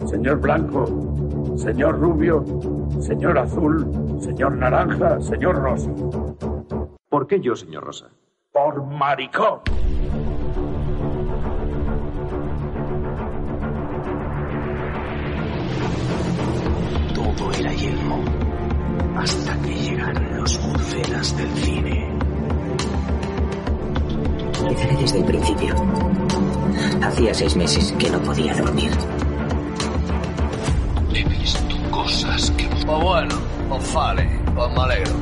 Señor Blanco, señor Rubio, señor Azul, señor Naranja, señor Rosa. ¿Por qué yo, señor Rosa? Por maricón. Todo era yelmo hasta que llegaron los buceras del cine. Empezaré desde el principio. Hacía seis meses que no podía dormir. He visto cosas que... Pues bueno, pues vale, pues me alegro.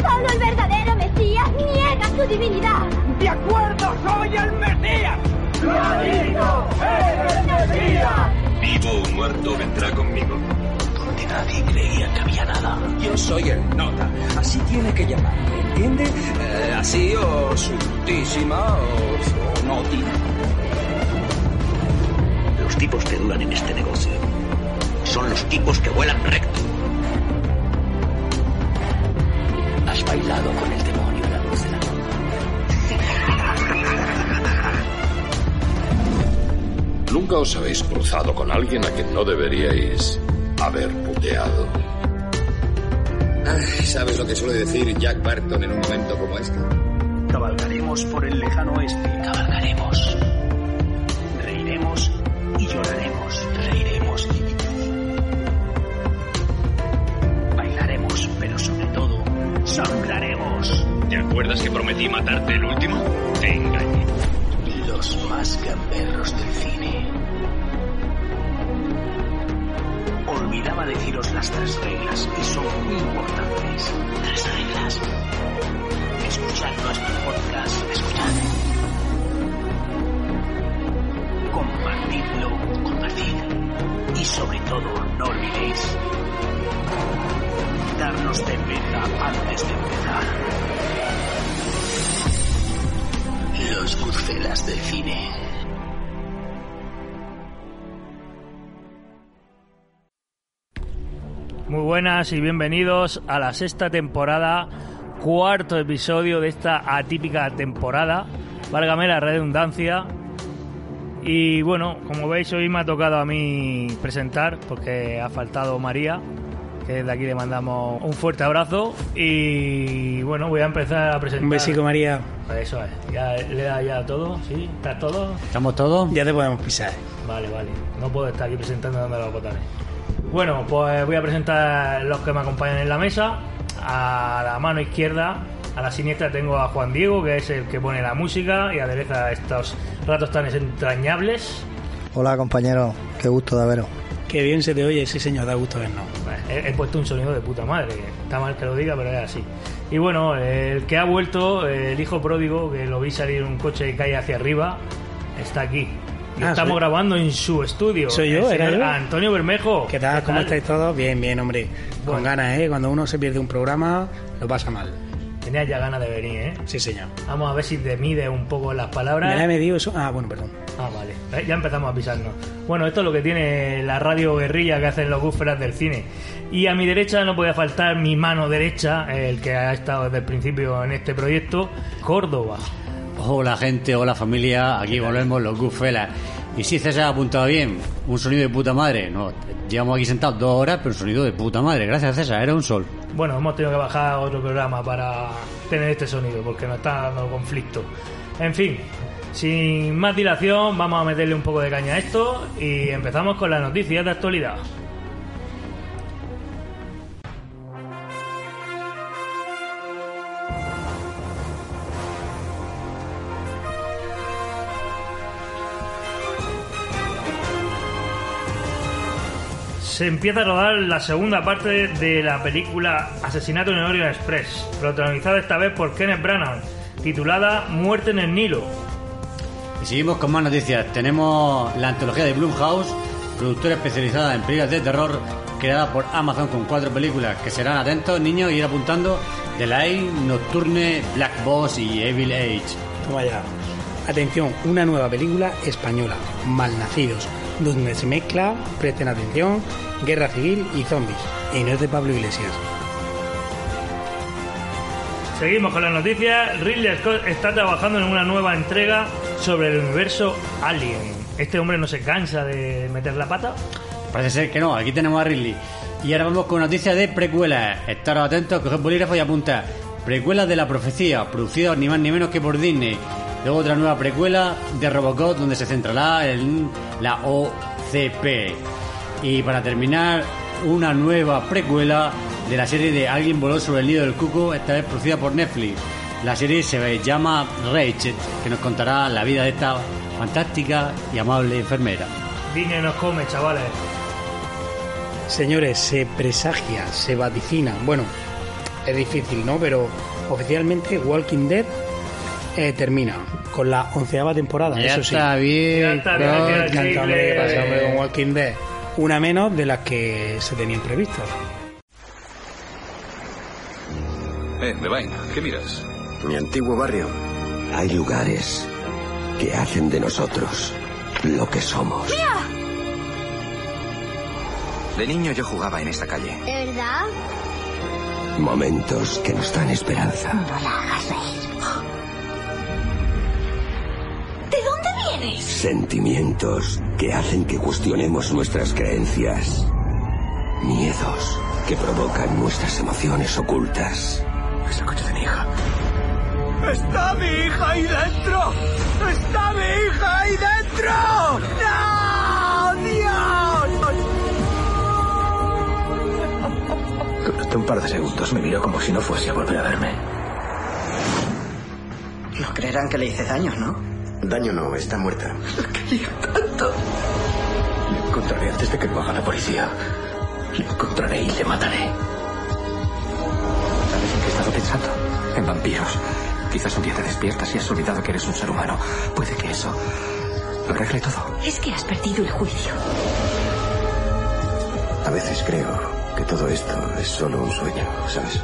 Solo el verdadero Mesías niega su divinidad. ¡De acuerdo, soy el Mesías! ¡Lo digo! ¡Eres el Mesías! Vivo o muerto vendrá conmigo. Donde nadie creía que había nada. Yo soy el nota, así tiene que llamarme, ¿entiende? Eh, así o sutísima o, o noti. Los tipos que duran en este negocio son los tipos que vuelan recto. Has bailado con el demonio la luz de la Nunca os habéis cruzado con alguien a quien no deberíais haber puteado. Ay, ¿Sabes lo que suele decir Jack Barton en un momento como este? Cabalgaremos por el lejano oeste. Cabalgaremos. Sangraremos. ¿Te acuerdas que prometí matarte el último? Te engañé. Los más gamberros del cine. Olvidaba deciros las tres reglas que son muy importantes. Tres reglas. Escuchad nuestro podcast. Escuchad. Compartidlo. Compartid. Y sobre todo, no olvidéis darnos cerveza antes de empezar. Los Goodfellas del cine. Muy buenas y bienvenidos a la sexta temporada, cuarto episodio de esta atípica temporada. Válgame la redundancia. Y bueno, como veis, hoy me ha tocado a mí presentar porque ha faltado María, que desde aquí le mandamos un fuerte abrazo. Y bueno, voy a empezar a presentar. Un besico, María. Eso es, ya le da ya todo, ¿sí? ¿Estás todo? ¿Estamos todos? Ya te podemos pisar. Vale, vale. No puedo estar aquí presentando dando los botones. Bueno, pues voy a presentar los que me acompañan en la mesa. A la mano izquierda, a la siniestra tengo a Juan Diego, que es el que pone la música y adereza estos ratos tan entrañables. Hola compañeros, qué gusto de veros. Qué bien se te oye, sí señor, da gusto vernos. He, he puesto un sonido de puta madre, está mal que lo diga, pero es así. Y bueno, el que ha vuelto, el hijo pródigo, que lo vi salir en un coche que cae hacia arriba, está aquí. Ah, estamos soy- grabando en su estudio. Soy yo, era yo. Antonio Bermejo. ¿Qué tal? ¿Cómo estáis todos? Bien, bien, hombre. Con Bueno. ganas, ¿eh? Cuando uno se pierde un programa, lo pasa mal. Tenías ya ganas de venir, ¿eh? Sí, señor. Vamos a ver si te mide un poco las palabras. ¿Me la he medido eso? Ah, bueno, perdón. Ah, vale. Eh, Ya empezamos a pisarnos. Bueno, esto es lo que tiene la radio guerrilla que hacen los búferas del cine. Y a mi derecha no podía faltar mi mano derecha, el que ha estado desde el principio en este proyecto, Córdoba. Hola gente, hola familia, aquí volvemos los Goodfellas. Y si César ha apuntado bien, un sonido de puta madre. No, llevamos aquí sentados dos horas, pero un sonido de puta madre. Gracias César, era un sol. Bueno, hemos tenido que bajar a otro programa para tener este sonido, porque nos está dando conflicto. En fin, sin más dilación, vamos a meterle un poco de caña a esto y empezamos con las noticias de actualidad. Se empieza a rodar la segunda parte de la película Asesinato en el Orient Express, protagonizada esta vez por Kenneth Branagh, titulada Muerte en el Nilo. Y seguimos con más noticias. Tenemos la antología de Blumhouse productora especializada en películas de terror, creada por Amazon con cuatro películas que serán atentos, niños, y ir apuntando The Light, Nocturne, Black Boss y Evil Age. Toma ya. Atención, una nueva película española, Malnacidos, donde se mezcla, presten atención, guerra civil y zombies. Y no es de Pablo Iglesias. Seguimos con las noticias. Ridley Scott está trabajando en una nueva entrega sobre el universo Alien. Este hombre no se cansa de meter la pata. Parece ser que no, aquí tenemos a Ridley. Y ahora vamos con noticias de precuelas. Estaros atentos, coger bolígrafo y apuntar. Precuelas de la profecía, producidas ni más ni menos que por Disney. Luego otra nueva precuela de Robocop donde se centrará en la OCP. Y para terminar, una nueva precuela de la serie de Alguien voló sobre el nido del cuco, esta vez producida por Netflix. La serie se llama Rachel, que nos contará la vida de esta fantástica y amable enfermera. Disney nos come, chavales. Señores, se presagia, se vaticina. Bueno, es difícil, ¿no? Pero oficialmente Walking Dead eh, termina con la onceava temporada. Ya eso sí. está bien, Ya está bien, ya Me encanta, Chile. hombre, ¿qué pasa, hombre, con Walking Dead. Una menos de las que se tenían previstas. Eh, Devine, ¿qué miras? Mi antiguo barrio. Hay lugares que hacen de nosotros lo que somos. De niño yo jugaba en esta calle. ¿De verdad? Momentos que nos dan esperanza. No la hagas reír. Sentimientos que hacen que cuestionemos nuestras creencias. Miedos que provocan nuestras emociones ocultas. Es el coche de mi hija. ¡Está mi hija ahí dentro! ¡Está mi hija ahí dentro! ¡No! ¡Dios! Durante un par de segundos me miró como si no fuese a volver a verme. No creerán que le hice daño, ¿no? Daño no, está muerta. Quería tanto. Le encontraré antes de que lo haga la policía. Le encontraré y le mataré. ¿Sabes en qué he estado pensando? En vampiros. Quizás un día te despiertas y has olvidado que eres un ser humano. Puede que eso lo arregle todo. Es que has perdido el juicio. A veces creo que todo esto es solo un sueño, ¿sabes?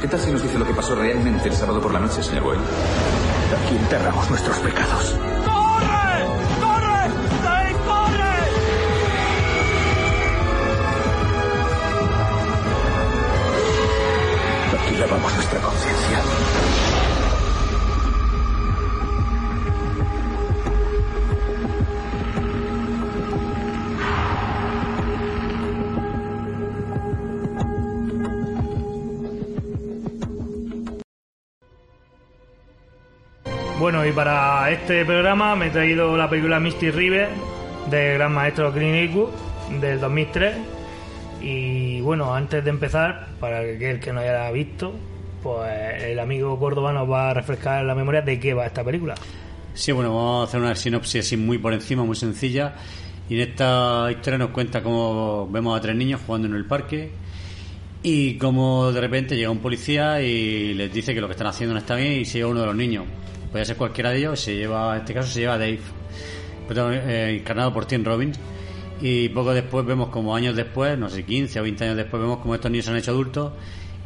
¿Qué tal si nos dice lo que pasó realmente el sábado por la noche, señor Boyle? Aquí enterramos nuestros pecados. ¡Corre! ¡Corre! ¡Dave, corre! Aquí lavamos nuestra conciencia. Bueno, y para este programa me he traído la película Misty River del gran maestro Clint Eastwood del 2003. Y bueno, antes de empezar, para aquel que no haya visto, pues el amigo Córdoba nos va a refrescar la memoria de qué va esta película. Sí, bueno, vamos a hacer una sinopsis así muy por encima, muy sencilla. Y en esta historia nos cuenta cómo vemos a tres niños jugando en el parque y cómo de repente llega un policía y les dice que lo que están haciendo no está bien y se lleva uno de los niños. Puede ser cualquiera de ellos, se lleva, en este caso se lleva a Dave, eh, encarnado por Tim Robbins. Y poco después vemos como años después, no sé, 15 o 20 años después, vemos como estos niños se han hecho adultos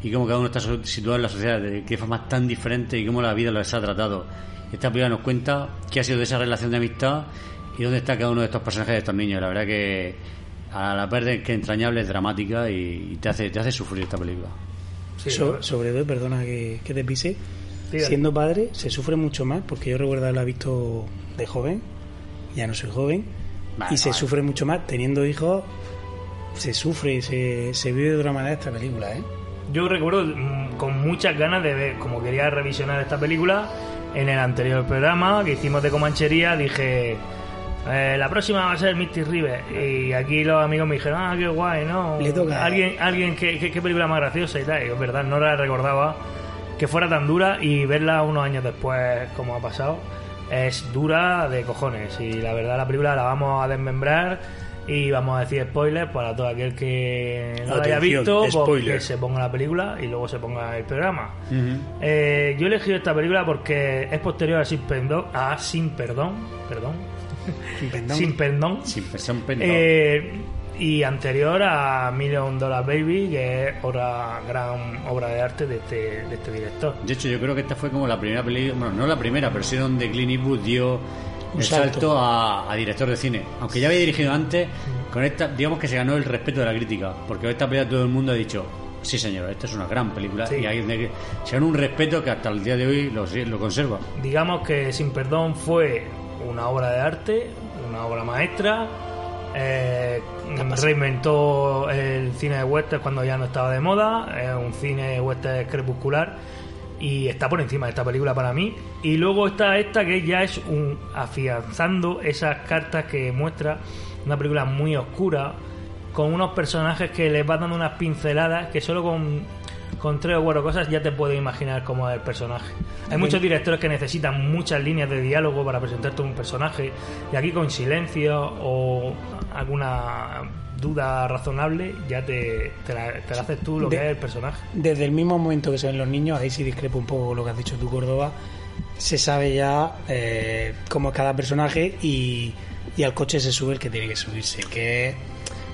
y cómo cada uno está so- situado en la sociedad, de qué forma tan diferente y cómo la vida los ha tratado. Esta película nos cuenta qué ha sido de esa relación de amistad y dónde está cada uno de estos personajes de estos niños. La verdad que a la vez que entrañable es dramática y, y te hace te hace sufrir esta película. So- sobre todo, perdona que, que te pise, Siendo padre se sufre mucho más porque yo recuerdo haberla visto de joven, ya no soy joven, Vale, y se vale. sufre mucho más teniendo hijos, se sufre, se, se vive de otra manera esta película, ¿eh? Yo recuerdo mm, con muchas ganas de ver, como quería revisionar esta película, en el anterior programa que hicimos de Comanchería dije, eh, la próxima va a ser Misty River. Y aquí los amigos me dijeron, ah, qué guay, ¿no? Le toca. Alguien, alguien qué, qué- qué película más graciosa y tal. Y es verdad, no la recordaba que fuera tan dura y verla unos años después, como ha pasado, es dura de cojones. Y la verdad, la película la vamos a desmembrar. Y vamos a decir spoilers para todo aquel que no la haya visto, pues spoiler. que se ponga la película y luego se ponga el programa. Eh, yo he elegido esta película porque es posterior a Sin Perdón, a Sin Perdón, perdón Sin perdón. Sin perdón. Sin perdón, perdón. Eh, y anterior a Million Dollar Baby, que es otra gran obra de arte de este, de este director. De hecho, yo creo que esta fue como la primera película, bueno, no la primera, pero sí donde Clint Eastwood dio Un el salto. salto a, a director de cine. Aunque ya había dirigido antes, con esta, digamos que se ganó el respeto de la crítica, porque esta película todo el mundo ha dicho, sí señor, esta es una gran película, Sí. y hay se ganó un respeto que hasta el día de hoy lo, lo conserva. Digamos que Sin Perdón fue una obra de arte, una obra maestra. Eh, reinventó el cine de western cuando ya no estaba de moda. Es un cine western crepuscular y está por encima de esta película para mí. Y luego está esta que ya es un afianzando esas cartas que muestra una película muy oscura con unos personajes que les va dando unas pinceladas que solo con, con tres o cuatro cosas ya te puedes imaginar cómo es el personaje. Hay Sí. muchos directores que necesitan muchas líneas de diálogo para presentarte un personaje y aquí con silencio o alguna duda razonable ya te, te la, te la haces tú lo De- que es el personaje. Desde el mismo momento que se ven los niños, ahí sí discrepo un poco con lo que has dicho tú, Córdoba, se sabe ya eh, cómo es cada personaje y, y al coche se sube el que tiene que subirse, que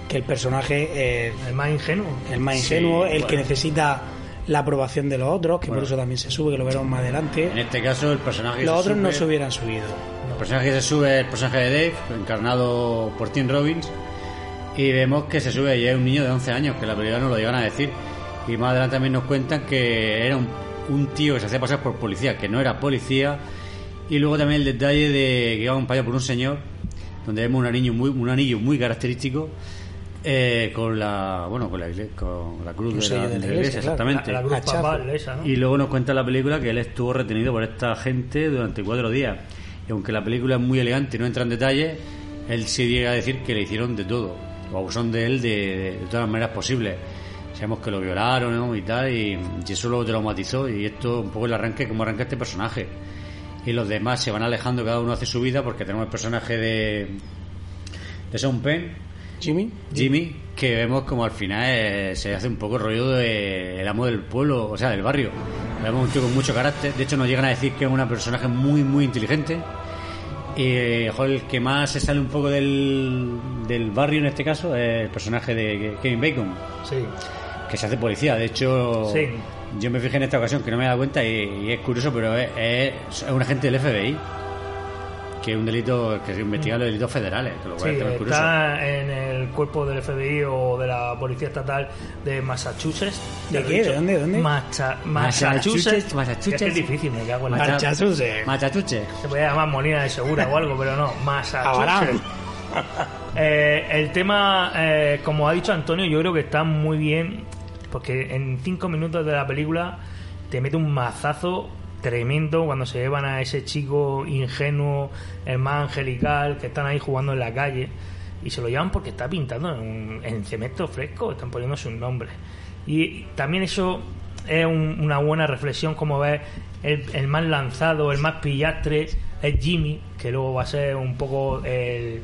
que el personaje eh, el más ingenuo, el más Sí, ingenuo, el que bueno. necesita la aprobación de los otros, que Bueno. por eso también se sube, que lo veremos más adelante. En este caso, el personaje que Los se otros no sube- se hubieran subido. El personaje que se sube es el personaje de Dave, encarnado por Tim Robbins. Y vemos que se sube y es un niño de 11 años, que la película no lo llegan a decir. Y más adelante también nos cuentan que era un, un tío que se hacía pasar por policía, que no era policía. Y luego también el detalle de que iba acompañado por un señor, donde vemos un anillo muy, un anillo muy característico. eh, con la bueno con la, con la cruz de la, de iglesia, iglesia, claro. exactamente La, la cruz papal esa, ¿no? y luego nos cuenta la película que él estuvo retenido por esta gente durante cuatro días. Y aunque la película es muy elegante y no entra en detalle, él sí llega a decir que le hicieron de todo. O abusón de él de, todas las maneras posibles. Sabemos que lo violaron y tal, y, y eso luego traumatizó. Y esto un poco el arranque, como arranca este personaje. Y los demás se van alejando, cada uno hace su vida, porque tenemos el personaje de, de Sean Penn, Jimmy, Jimmy, que vemos como al final eh, se hace un poco el rollo de el amo del pueblo, o sea, del barrio. Vemos un tío con mucho carácter. De hecho, nos llegan a decir que es un personaje muy, muy inteligente. Y eh, el que más se sale un poco del, del barrio en este caso es el personaje de Kevin Bacon, Sí. que se hace policía. De hecho, Sí. yo me fijé en esta ocasión que no me he dado cuenta y, y es curioso, pero es, es, es un agente del FBI. Que es un delito que se investiga los delitos federales, que lo cual Sí, es está en el cuerpo del FBI o de la Policía Estatal de Massachusetts. ¿De qué? ¿De dónde? ¿De dónde? Macha- Massachusetts, Massachusetts. Massachusetts. Es que es difícil, me cago en la Massachusetts. Machachuche. Se podía llamar Molina de Segura o algo, pero no, Massachusetts. Eh, el tema, eh, como ha dicho Antonio, yo creo que está muy bien, porque en cinco minutos de la película te mete un mazazo tremendo cuando se llevan a ese chico ingenuo, el más angelical, que están ahí jugando en la calle, y se lo llevan porque está pintando en, en cemento fresco, están poniendo sus nombres. Y también eso es un- una buena reflexión, como ves, el, el más lanzado, el más pillastre es Jimmy, que luego va a ser un poco el,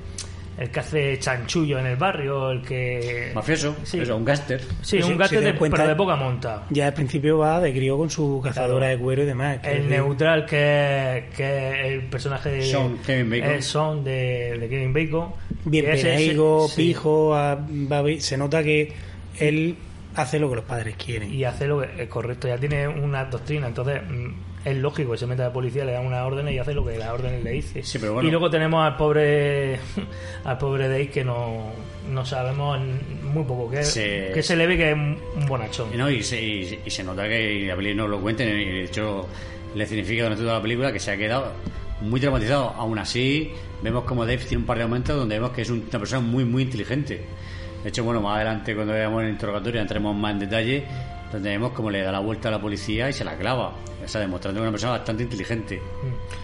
el que hace chanchullo en el barrio, el que... Mafioso, Sí. eso, un gáster. Sí, Si- un si gato te de, cuenta- pero de poca monta. Ya al principio va de crío con su cazadora de cuero y demás. El es- neutral que es, que el personaje de Sean Kevin Bacon. es Sean de, de Kevin Bacon. Bien penaigo, sí, pijo, a- se nota que él hace lo que los padres quieren. Y hace lo que es correcto, ya tiene una doctrina, entonces mm, es lógico que se meta de policía, le dan unas órdenes y hace lo que las órdenes le dice. Sí, pero bueno. Y luego tenemos al pobre al pobre Dave que no, no sabemos muy poco, que, Se- que se le ve que es un bonachón. Y, no, y, se, y, y se nota que la película no lo cuenten, y de hecho le significa durante toda la película que se ha quedado muy traumatizado. Aún así, vemos como Dave tiene un par de momentos donde vemos que es un- una persona muy, muy inteligente. De hecho, bueno, más adelante cuando veamos el interrogatorio entremos más en detalle, donde vemos como le da la vuelta a la policía y se la clava. O sea, demostrando que es una persona bastante inteligente.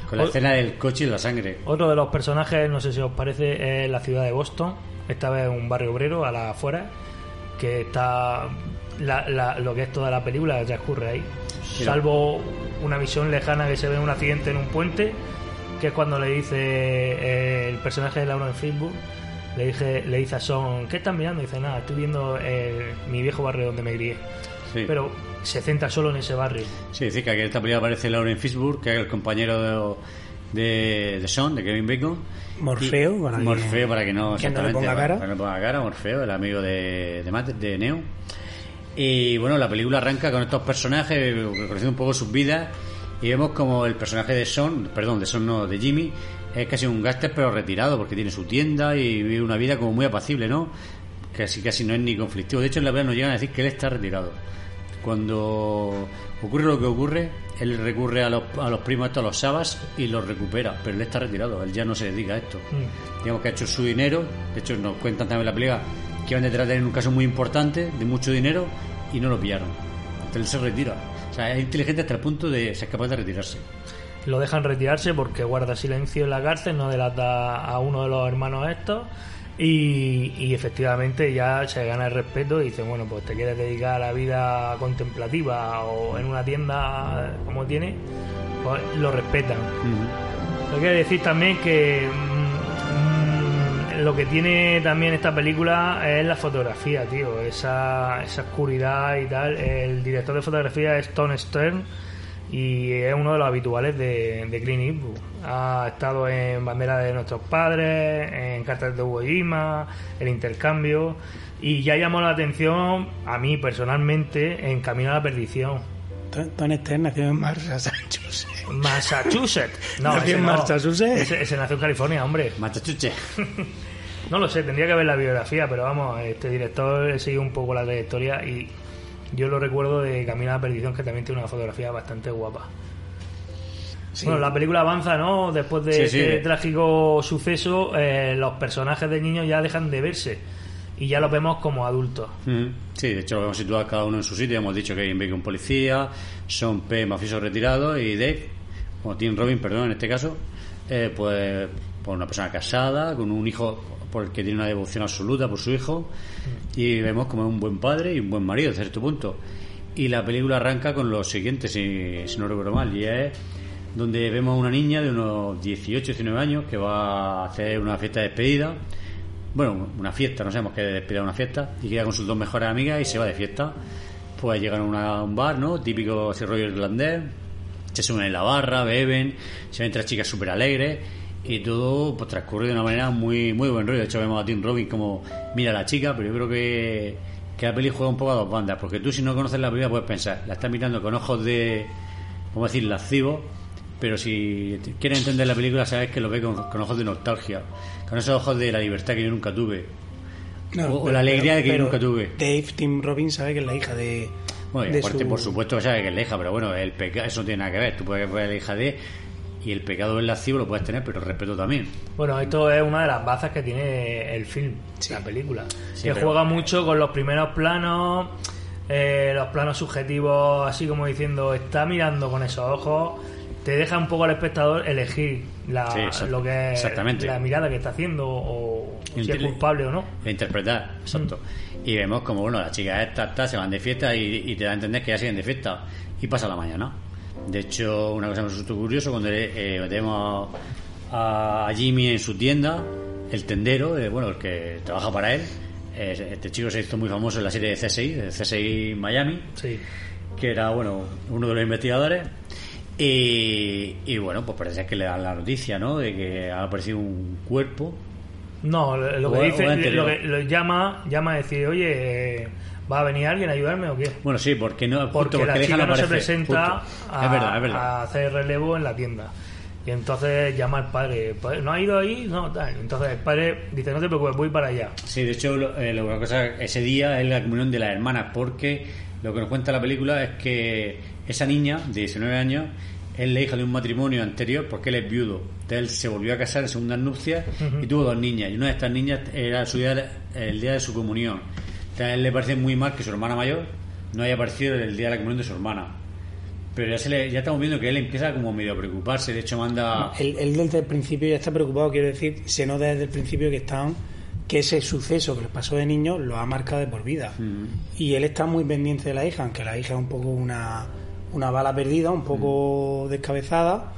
Con la O- escena del coche y la sangre. Otro de los personajes, no sé si os parece, es la ciudad de Boston. Esta vez un barrio obrero a la afuera, que está la- la- lo que es toda la película transcurre ahí. Mira. Salvo una visión lejana que se ve un accidente en un puente, que es cuando le dice eh, el personaje de Lauren Fishburne, le dice, le dice a Son, ¿qué estás mirando? Y dice, nada, estoy viendo eh, mi viejo barrio donde me crié. Sí. Pero se centra solo en ese barrio. Sí, decir que aquí en esta película aparece Lauren Fishburne, que es el compañero de, de Son, de Kevin Bacon. Morfeo, Y- para que- Morfeo, para que no, que no le ponga cara. para que no ponga cara, Morfeo, el amigo de, de, Matt- de Neo. Y bueno, la película arranca con estos personajes, reconociendo un poco sus vidas, y vemos como el personaje de Son, perdón, de Son no, de Jimmy, es casi un gáster pero retirado, porque tiene su tienda y vive una vida como muy apacible, ¿no? Casi, casi no es ni conflictivo. De hecho, en la película nos llegan a decir que él está retirado. Cuando ocurre lo que ocurre, él recurre a los, a los primos estos, a los Sabas, y los recupera, pero él está retirado, él ya no se dedica a esto. Digamos que ha hecho su dinero, de hecho nos cuentan también la película que iban detrás de él en un caso muy importante, de mucho dinero, y no lo pillaron. Entonces él se retira. O sea, es inteligente hasta el punto de ser capaz de retirarse. Lo dejan retirarse porque guarda silencio en la cárcel, no delata a uno de los hermanos estos. Y, y efectivamente ya se gana el respeto y dice, bueno, pues te quieres dedicar a la vida contemplativa o en una tienda como tiene, pues lo respetan. Hay que decir también que mm, mm, lo que tiene también esta película es la fotografía, tío, esa, esa oscuridad y tal. El director de fotografía es Tom Stern y es uno de los habituales de, de Clint Eastwood. Ha estado en Bandera de nuestros padres, en Cartas de Iwo Jima, El Intercambio y ya llamó la atención a mí personalmente en Camino a la Perdición. Ton- Tony Stern nació en Massachusetts. Massachusetts. No, Nació ese en no. Massachusetts. Ese, ese nació en California, hombre. Massachusetts. No lo sé, tendría que ver la biografía, pero vamos, este director he seguido un poco la trayectoria y yo lo recuerdo de Camino a la Perdición, que también tiene una fotografía bastante guapa. Bueno, la película avanza, ¿no? Después de Sí, sí. este trágico suceso, eh, los personajes de niños ya dejan de verse y ya los vemos como adultos. Mm, Sí, de hecho lo vemos situado cada uno en su sitio. Hemos dicho que hay un policía, Son P, mafioso retirado, y Dave, o Tim Robin, perdón, en este caso, eh, pues por una persona casada, con un hijo por el que tiene una devoción absoluta por su hijo, y vemos como es un buen padre y un buen marido, a cierto punto. Y la película arranca con lo siguiente, si, si no recuerdo mal, y es donde vemos a una niña de unos 18, 19 años que va a hacer una fiesta de despedida bueno, una fiesta, no sabemos qué despedida una fiesta, y queda con sus dos mejores amigas y se va de fiesta. Pues llegan a una- un bar, ¿no? Típico ese rollo irlandés, se suben en la barra, beben, se ven tres chicas súper alegres y todo pues transcurre de una manera muy muy buen rollo. De hecho vemos a Tim Robin como mira a la chica, pero yo creo que, que la peli juega un poco a dos bandas, porque tú si no conoces la película puedes pensar, la estás mirando con ojos de, vamos a decir, lascivos, pero si quieres entender la película sabes que lo ve con, con ojos de nostalgia, con esos ojos de la libertad que yo nunca tuve. No, o, pero- la alegría de que yo nunca tuve. Dave Tim Robin sabe que es la hija de. Bueno, y de aparte, su- por supuesto, que sabe que es la hija, pero bueno, el pecado, eso no tiene nada que ver. Tú puedes ver la hija de. Y el pecado del lascivo lo puedes tener, pero el respeto también. Bueno, esto es una de las bazas que tiene el film, la película. Sí, que pero- juega mucho con los primeros planos, eh, los planos subjetivos, así como diciendo, está mirando con esos ojos, te deja un poco al espectador elegir la, Sí, exact- lo que es la mirada que está haciendo o si es culpable o no. Interpretar, exacto. Y vemos como, bueno, las chicas estas estas se van de fiesta y, y te da a entender que ya siguen de fiesta. Y pasa la mañana. De hecho, una cosa me resultó curioso, cuando eh, vemos a, Jimmy en su tienda, el tendero, eh, bueno, el que trabaja para él, eh, este chico se hizo muy famoso en la serie de CSI, de CSI Miami, que era, bueno, uno de los investigadores. Y, y bueno, pues parece que le dan la noticia, ¿no? De que ha aparecido un cuerpo No, lo que dice, lo que lo llama, llama a decir, oye, ¿va a venir alguien a ayudarme o qué? Bueno, sí, porque no, justo Porque la chica no se presenta a, es verdad, es verdad. a hacer relevo en la tienda. Y entonces llama al padre, "Padre, ¿no ha ido ahí? No, tal. Entonces el padre dice, no te preocupes, voy para allá. Sí, de hecho, lo, eh, lo que pasa ese día es la comunión de las hermanas, porque lo que nos cuenta la película es que esa niña de 19 años es la hija de un matrimonio anterior, porque él es viudo. Entonces él se volvió a casar en segundas nupcias Ujú. y tuvo dos niñas. Y una de estas niñas era su día, el día de su comunión. Entonces a él le parece muy mal que su hermana mayor no haya aparecido el día de la comunión de su hermana. Pero ya, se le, ya estamos viendo que él empieza como medio a preocuparse. De hecho, manda. Él, él desde el principio ya está preocupado, quiero decir, se nota desde el principio que están que ese suceso que les pasó de niño lo ha marcado de por vida. Y él está muy pendiente de la hija, aunque la hija es un poco una, una bala perdida, un poco descabezada.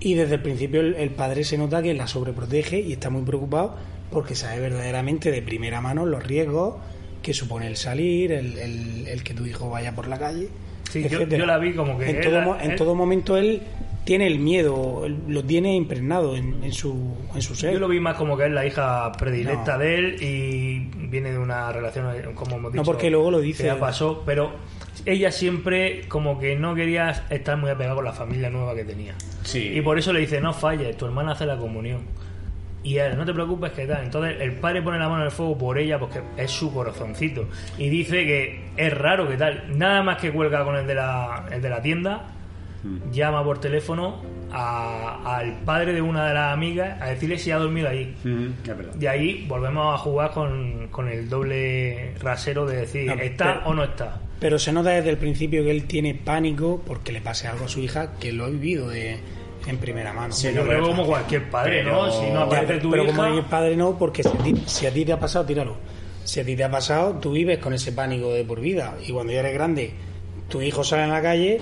Y desde el principio el, el padre se nota que la sobreprotege y está muy preocupado porque sabe verdaderamente de primera mano los riesgos que supone el salir, el, el- el que tu hijo vaya por la calle. Sí, yo- yo la vi como que En todo, en todo momento él tiene el miedo, lo tiene impregnado en, en su, en su ser. Yo lo vi más como que es la hija predilecta No. de él y viene de una relación, como hemos dicho. No, porque luego lo dice. que ya pasó, pero ella siempre como que no quería estar muy apegada con la familia nueva que tenía. Sí. Y por eso le dice, no falles, tu hermana hace la comunión. Y él, no te preocupes, que tal. Entonces el padre pone la mano en el fuego por ella porque es su corazoncito. Y dice que es raro que tal. Nada más que cuelga con el de la, el de la tienda, llama por teléfono a- al padre de una de las amigas a decirle si ha dormido ahí. Mm, verdad. De ahí volvemos a jugar con, con el doble rasero de decir, No, ¿está pero- o no está? Pero se nota desde el principio que él tiene pánico porque le pase algo a su hija que lo ha vivido de, en primera mano. Sí, yo creo como cualquier padre, ¿no? Si no aparece pero, tu pero hija... como el padre no, porque si a, ti, si a ti te ha pasado, tíralo. Si a ti te ha pasado, tú vives con ese pánico de por vida. Y cuando ya eres grande, tu hijo sale en la calle,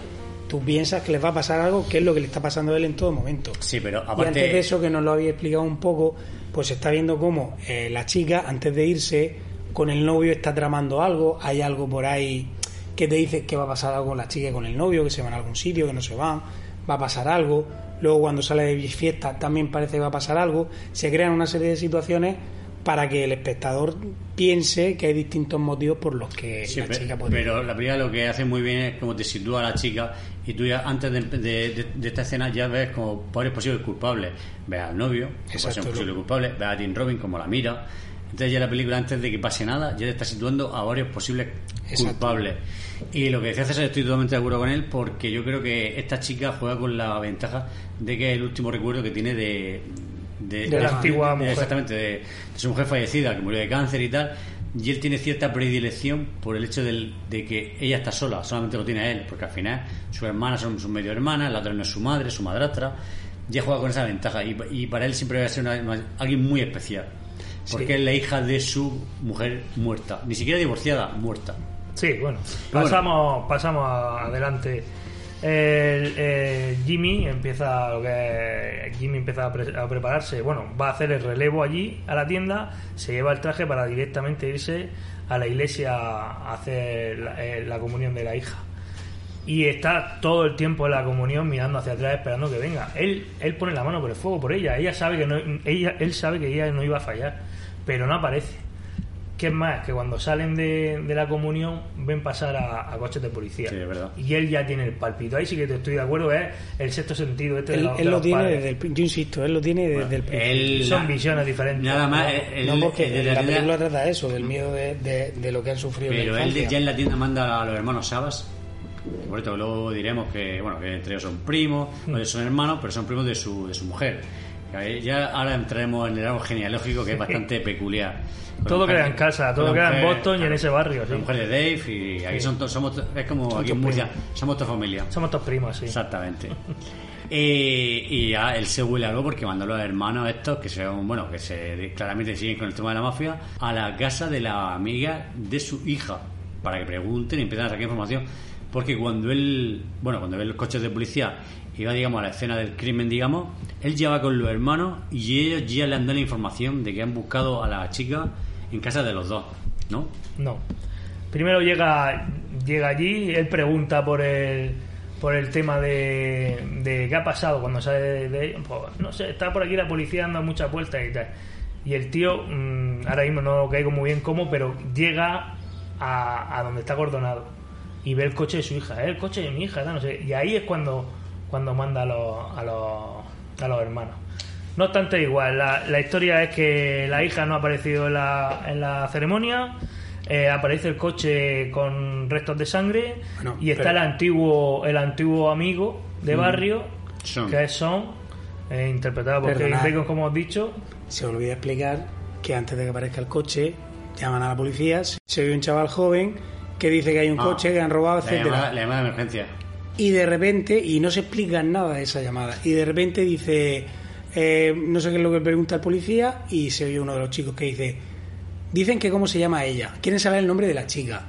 tú piensas que les va a pasar algo, que es lo que le está pasando a él en todo momento. Sí, pero Y antes de aparte. eso, que nos lo había explicado un poco, pues se está viendo cómo eh, la chica, antes de irse, con el novio está tramando algo, hay algo por ahí que te dice que va a pasar algo con la chica y con el novio, que se van a algún sitio, que no se van, va a pasar algo. Luego cuando sale de fiesta también parece que va a pasar algo. Se crean una serie de situaciones para que el espectador piense que hay distintos motivos por los que Sí, la chica puede... pero la película lo que hace muy bien es como te sitúa a la chica y tú ya antes de, de- de- de esta escena ya ves como varios posibles culpables. Ves al novio, Exacto, un posible culpable, ves a Tim Robin como la mira. Entonces ya la película antes de que pase nada ya te está situando a varios posibles Exacto. culpables. Y lo que decía César estoy totalmente de acuerdo con él porque yo creo que esta chica juega con la ventaja de que es el último recuerdo que tiene de... De la antigua mujer. Exactamente, de, de su mujer fallecida, que murió de cáncer y tal. Y él tiene cierta predilección por el hecho del- de que ella está sola, solamente lo tiene a él, porque al final sus hermanas son sus medio hermanas, la otra no es su madre, su madrastra. Ya juega con esa ventaja y, y para él siempre va a ser una- una- alguien muy especial. Porque Sí. es la hija de su mujer muerta, ni siquiera divorciada, muerta. Sí, bueno, Pero pasamos, pasamos adelante. El, eh, Jimmy empieza lo que es- Jimmy empieza a, pre- a prepararse. Bueno, va a hacer el relevo allí a la tienda, se lleva el traje para directamente irse a la iglesia a hacer la, eh, la comunión de la hija. Y está todo el tiempo en la comunión mirando hacia atrás esperando que venga. Él, él pone la mano por el fuego por ella. Ella sabe que no, ella, él sabe que ella no iba a fallar, pero no aparece. ¿Qué es más? Que cuando salen de, de la comunión ven pasar a, a coches de policía. Sí, es verdad. Y él ya tiene el palpito. Ahí sí que te estoy de acuerdo, es el sexto sentido este de Él, de él lo tiene padres. desde el, yo insisto, él lo tiene desde el principio. Son visiones diferentes. Nada más, ¿no? él- él- no, porque él de la película trata eso, del miedo de, de- de lo que han sufrido en Pero la él ya en la tienda manda a los hermanos Sabas. que Por esto luego diremos que, bueno, que entre ellos son primos, Mm. o son hermanos, pero son primos de su, de su mujer. Ya ahora entraremos en el árbol genealógico que es bastante peculiar. Con Todo queda en casa, todo queda en Boston y en ese barrio. sí. La mujer de Dave y aquí son todos, somos, es como Son aquí en Murcia, somos toda familia. Somos todos primos, sí. Exactamente. Eh, y ya él se huele algo porque mandó a los hermanos estos, que son, bueno, que se claramente siguen con el tema de la mafia, a la casa de la amiga de su hija, para que pregunten y empiecen a sacar información. Porque cuando él, bueno, cuando ve los coches de policía va, digamos, a la escena del crimen, digamos, él ya va con los hermanos y ellos ya le han dado la información de que han buscado a la chica en casa de los dos, ¿no? No. Primero llega, llega allí, él pregunta por el, por el tema de, de qué ha pasado cuando sale de, de- pues, no sé, está por aquí la policía dando muchas vueltas y tal. Y el tío, mm, ahora mismo no caigo muy bien cómo, pero llega a, donde está acordonado y ve el coche de su hija, "Eh, el coche de mi hija, no sé. Y ahí es cuando, cuando manda a los, a los, a los hermanos. No obstante, igual, la, la historia es que la hija no ha aparecido en la, en la ceremonia, eh, aparece el coche con restos de sangre Bueno, y está pero- el antiguo el antiguo amigo de Mm. barrio, que es Son, eh, interpretado por Kevin. Bacon, como hemos dicho. Se olvida explicar que antes de que aparezca el coche, llaman a la policía, se ve un chaval joven que dice que hay un Ah, coche que han robado, La etcétera. llamada, la llamada de emergencia. Y de repente, y no se explica nada de esa llamada, y de repente dice, eh, no sé qué es lo que pregunta el policía, y se oye uno de los chicos que dice, dicen que cómo se llama ella, quieren saber el nombre de la chica.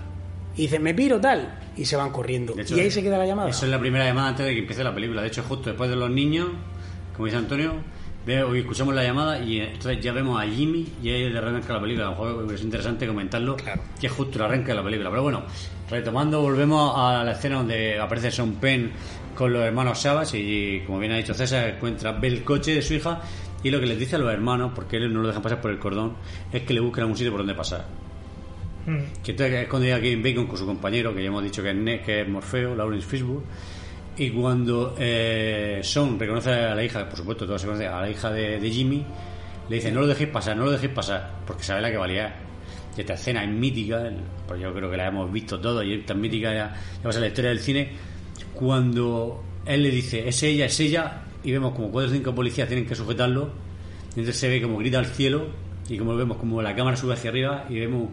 Y dice, me piro tal, y se van corriendo. Hecho, y ahí se queda la llamada. Eso es la primera llamada antes de que empiece la película. De hecho, justo después de los niños, como dice Antonio, veo escuchamos la llamada y entonces ya vemos a Jimmy y ahí le arranca la película. A lo mejor es interesante comentarlo, que es justo el arranque de la película. Pero bueno, retomando, volvemos a la escena donde aparece Sean Penn con los hermanos Sabas y, como bien ha dicho César, encuentra, ve el coche de su hija y lo que les dice a los hermanos, porque él no lo dejan pasar por el cordón, es que le busquen algún sitio por donde pasar. Mm. Que está escondido aquí en Bacon con su compañero, que ya hemos dicho que es, que es Morfeo, Lawrence Fishburne. Y cuando eh, Son reconoce a la hija, por supuesto, todos se conocen, a la hija de, Jimmy, le dice: No lo dejéis pasar, no lo dejéis pasar, porque sabe la que valía. Y esta escena es mítica, pues yo creo que la hemos visto todos, y es tan mítica ya, ya va a ser la historia del cine. Cuando él le dice: Es ella, es ella, y vemos como cuatro o cinco policías tienen que sujetarlo, entonces se ve como grita al cielo, y como vemos como la cámara sube hacia arriba, y vemos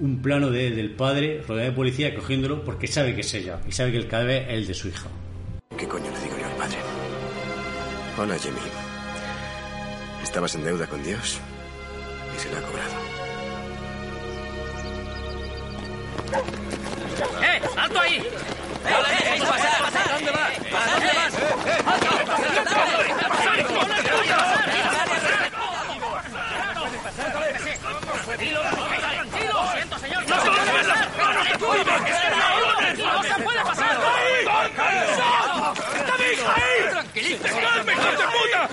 un plano de- del padre rodeado de policía cogiéndolo porque sabe que es ella y sabe que el cadáver es el de su hija. ¿Qué coño le digo yo al padre? Hola, Jimmy. Estabas en deuda con Dios y se la ha cobrado.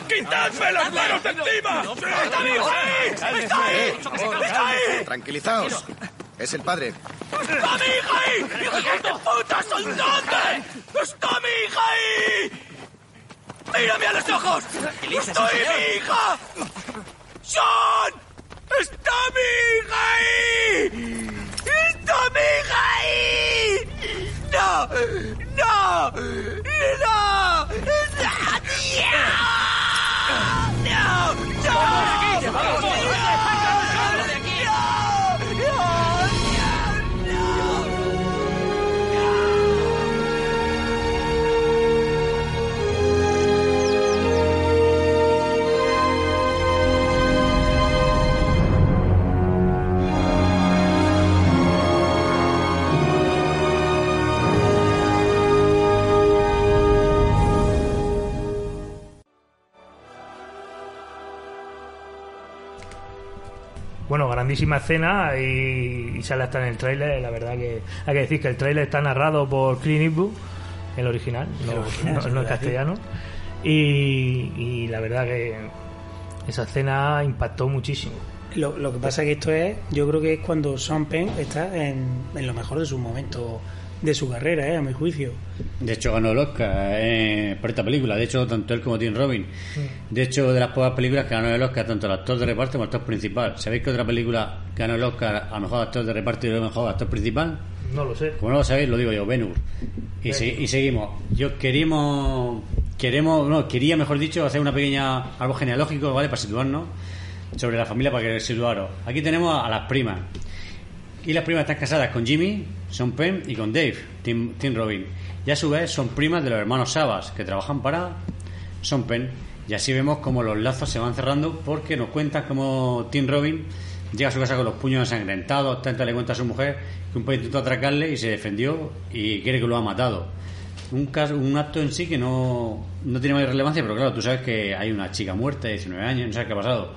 ¡Quitadme las manos de encima! ¡Está mi hija ahí! ¡Está ahí! ¡Está ahí! Tranquilizaos. Es el padre. ¡Está mi hija ahí! ¡Hijos de puta! ¿Soy dónde? ¡Está mi hija ahí! ¡Mírame a los ojos! ¡Estoy mi hija! ¡John! ¡Está mi hija ahí! ¡Está mi hija ahí! ¡No! ¡No! ¡No! ¡No! ¡No! ¡No! Bueno, grandísima escena y, y sale hasta en el tráiler. La verdad que hay que decir que el tráiler está narrado por Clint Eastwood, el original, no, El original, no- no sí. castellano. Y, y la verdad que esa escena impactó muchísimo. Lo, lo que pasa es que esto es, yo creo que es cuando Sean Penn está en, en lo mejor de sus momentos de su carrera, ¿eh? a mi juicio. De hecho, ganó el Oscar eh, por esta película. De hecho, tanto él como Tim Robin. De hecho, de las pocas películas que ganó el Oscar, tanto el actor de reparto como el actor principal. ¿Sabéis que otra película ganó el Oscar a mejor actor de reparto y a mejor actor principal? No lo sé. Como no lo sabéis, lo digo yo, Ben Hur. Y, se- y seguimos. Yo queríamos, queremos, no, quería, mejor dicho, hacer una pequeña algo genealógico, ¿vale? Para situarnos sobre la familia, para que situaros. Aquí tenemos a las primas. Y las primas están casadas con Jimmy, Sean Penn y con Dave, Tim, Tim Robin. Y a su vez son primas de los hermanos Sabas, que trabajan para Sean Penn. Y así vemos como los lazos se van cerrando porque nos cuentan como Tim Robin llega a su casa con los puños ensangrentados, tanto le cuenta a su mujer que un país intentó atracarle y se defendió y quiere que lo ha matado. Un, caso, un acto en sí que no, no tiene mayor relevancia, pero claro, tú sabes que hay una chica muerta de 19 años, no sabes qué ha pasado.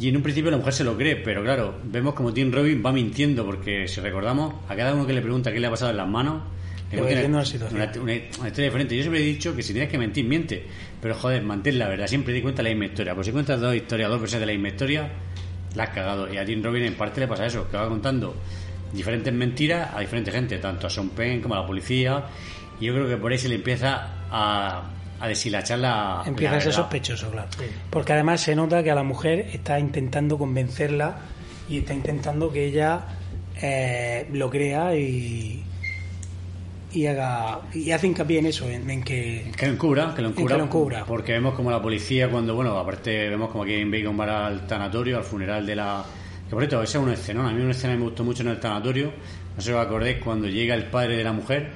Y en un principio la mujer se lo cree, pero claro, vemos como Tim Robin va mintiendo, porque si recordamos, a cada uno que le pregunta qué le ha pasado en las manos, Le una, una- una historia diferente. Yo siempre he dicho que si tienes que mentir, miente. Pero joder, mantén la verdad, siempre di cuenta la misma historia. Pues si cuentas dos historias, dos versiones de la misma historia, la has cagado. Y a Tim Robin en parte le pasa eso, que va contando diferentes mentiras a diferente gente, tanto a Sean Penn como a la policía. Y yo creo que por ahí se le empieza a, a deshilachar la. Empieza la a ser verdad. sospechoso, claro. Porque además se nota que a la mujer está intentando convencerla y está intentando que ella eh, lo crea y, y haga y hace hincapié en eso, en, en que, Que lo encubra, que lo en encubra. que lo encubra. Porque vemos como la policía, cuando, bueno, aparte vemos como aquí en Bacon va al tanatorio, al funeral de la. Que por cierto, esa es una escena. A mí una escena que me gustó mucho en el tanatorio. No sé si os acordáis cuando llega el padre de la mujer,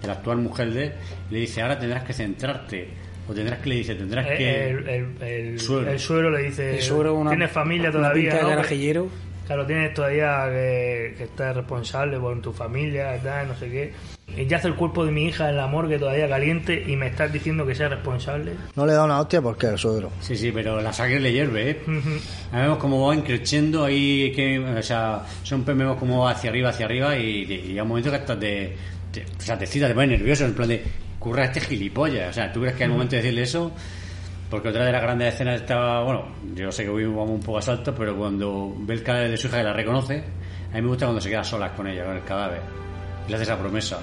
de la actual mujer de él, le dice: Ahora tendrás que centrarte. O tendrás que, le dice, tendrás Eh, que. El, el, el- Suegro. el suegro le dice: El una- Tienes familia una todavía. pinta de ¿no? garajillero. Claro, tienes todavía que, que estar responsable por tu familia, tal, no sé qué. Y ya hace el cuerpo de mi hija en la morgue todavía caliente y me estás diciendo que sea responsable. No le da una hostia porque el suegro. Sí, sí, pero la sangre le hierve, ¿eh? Ahí vemos cómo va increciendo ahí, que, o sea, son vemos cómo va hacia arriba, hacia arriba y, y un momento que hasta te, te, o sea, te excita, te pone nervioso, en plan de, curra este gilipollas. O sea, ¿tú crees que al momento de decirle eso? Porque otra de las grandes escenas estaba, bueno, yo sé que hoy vamos un poco a salto, pero cuando ve el cadáver de su hija y la reconoce, a mí me gusta cuando se queda solas con ella, con el cadáver. Y le hace esa promesa.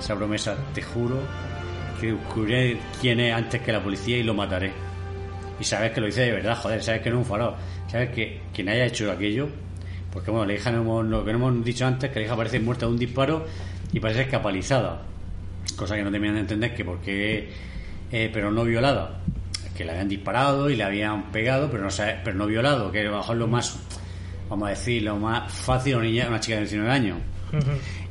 Esa promesa, te juro que descubriré quién es antes que la policía y lo mataré. Y sabes que lo dice de verdad, joder, sabes que no es un farol. Sabes que quien haya hecho aquello, porque bueno, la hija no hemos, lo que no hemos dicho antes, que la hija parece muerta de un disparo y parece escapalizada. Cosa que no terminan de entender que porque, eh, pero no violada. Que le habían disparado y le habían pegado, pero no, pero no violado, que a lo mejor lo más, vamos a decir, lo más fácil una, niña, una chica de 19 años.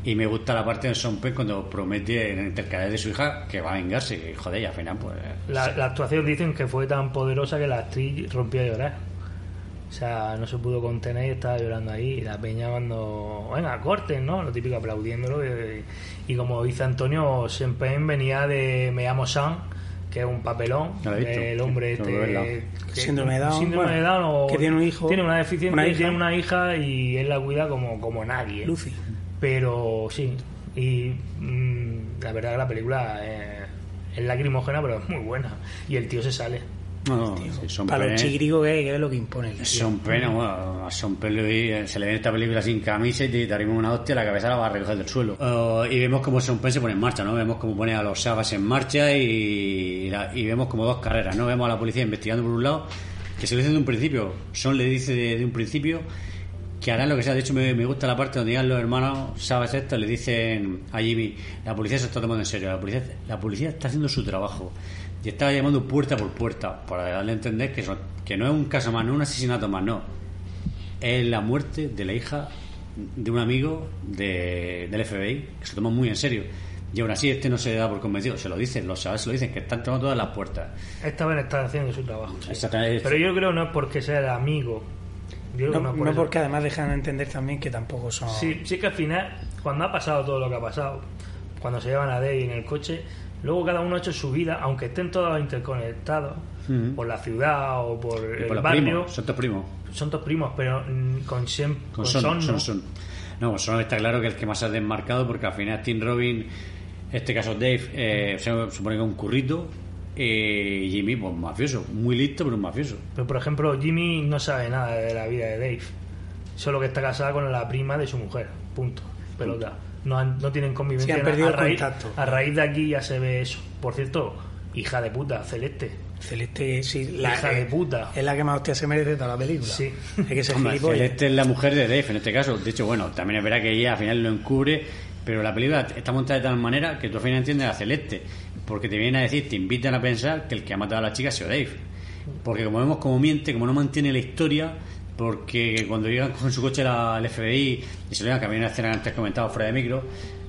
Y me gusta la parte de Son Penn cuando promete en el intercalé de su hija que va a vengarse. Y joder, y al final, pues. La, la actuación dicen que fue tan poderosa que la actriz rompió a llorar. O sea, no se pudo contener y estaba llorando ahí. Y la peña cuando, venga, corten, ¿no? Lo típico aplaudiéndolo. Y, y como dice Antonio, siempre venía de Me llamo Sam, que es un papelón. El hombre este... que- Síndrome de Down, síndrome bueno, de Down o- que tiene un hijo, Tiene una deficiencia una y hija. tiene una hija y él la cuida como, como nadie. Lucy. Pero sí, y mm, la verdad que la película eh, es lacrimógena, pero es muy buena. Y el tío se sale. No, Son Para los chiquiricos que, que es lo que impone. tío. Son bueno, a Son Penn le- se le ve esta película sin camisa y te daremos una hostia, la cabeza la va a recoger del suelo. Uh, y vemos como Son Penn se pone en marcha, ¿no? Vemos cómo pone a los Sagas en marcha y, y la- y vemos como dos carreras, ¿no? Vemos a la policía investigando por un lado, que se lo dice de un principio. Son le dice de, de un principio que harán lo que sea. De hecho, me, me gusta la parte donde llegan los hermanos, ¿sabes esto? Le dicen a Jimmy, la policía se está tomando en serio, la policía, la policía está haciendo su trabajo. Y está llamando puerta por puerta para darle a entender que, son- que no es un caso más, no es un asesinato más, no. Es la muerte de la hija de un amigo de, del FBI, que se toma muy en serio. Y aún así este no se da por convencido, se lo dicen, los chavales se lo dicen, que están tomando todas las puertas. Esta vez está haciendo su trabajo. sí. Exactamente. Pero yo creo no es porque sea el amigo. Yo creo que No, no es por no porque además dejan entender también que tampoco son. Sí, sí que al final, cuando ha pasado todo lo que ha pasado, cuando se llevan a Dave en el coche, luego cada uno ha hecho su vida, aunque estén todos interconectados, por la ciudad o por Y el por barrio, primos, son tus primos. son todos primos, pero mm, con, Shem- Con con Son, Son, no. Son. No, Son está claro que el que más se ha desmarcado porque al final Tim Robin, este caso Dave, eh, se supone que es un currito eh, Jimmy, pues mafioso, muy listo pero un mafioso. Pero por ejemplo, Jimmy no sabe nada de la vida de Dave. Solo que está casada con la prima de su mujer. Punto. Pelota. No, han- no tienen convivencia. Sí, han perdido a, raíz, contacto. a raíz de aquí ya se ve eso. Por cierto, hija de puta, Celeste. Celeste, sí, la Hija de puta. Es la que más hostia se merece de toda la película. Sí. Hay que ser Hombre, gilipollas. Celeste es la mujer de Dave en este caso. De hecho, bueno, también es verdad que ella al final lo encubre, pero la película está montada de tal manera que tú al final entiendes a Celeste. Porque te vienen a decir, te invitan a pensar que el que ha matado a la chica ha sido Dave. Porque como vemos como miente, como no mantiene la historia, porque cuando llegan con su coche al FBI y se lo llevan, que había una escena antes comentado fuera de micro,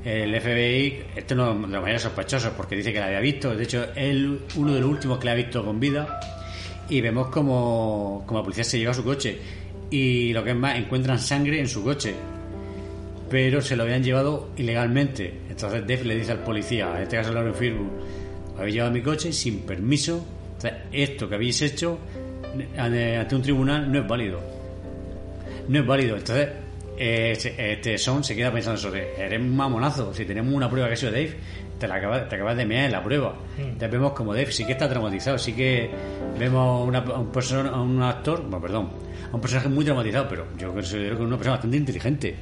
el FBI, este no de manera sospechosa, porque dice que la había visto, de hecho, él uno de los últimos que la ha visto con vida, y vemos como, como la policía se lleva su coche, y lo que es más, encuentran sangre en su coche, pero se lo habían llevado ilegalmente. Entonces Dave le dice al policía, en este caso Lauren Firbu, habéis llevado mi coche sin permiso, Entonces, esto que habéis hecho ante un tribunal no es válido. No es válido. Entonces, eh, se- este Son se queda pensando sobre, eres un mamonazo, si tenemos una prueba que ha sido Dave, te, la acabas, te acabas de mear en la prueba. Mm. Te vemos como Dave, sí que está traumatizado, sí que vemos una- a, un person- a un actor, bueno, perdón, a un personaje muy traumatizado, pero yo considero que es una persona bastante inteligente.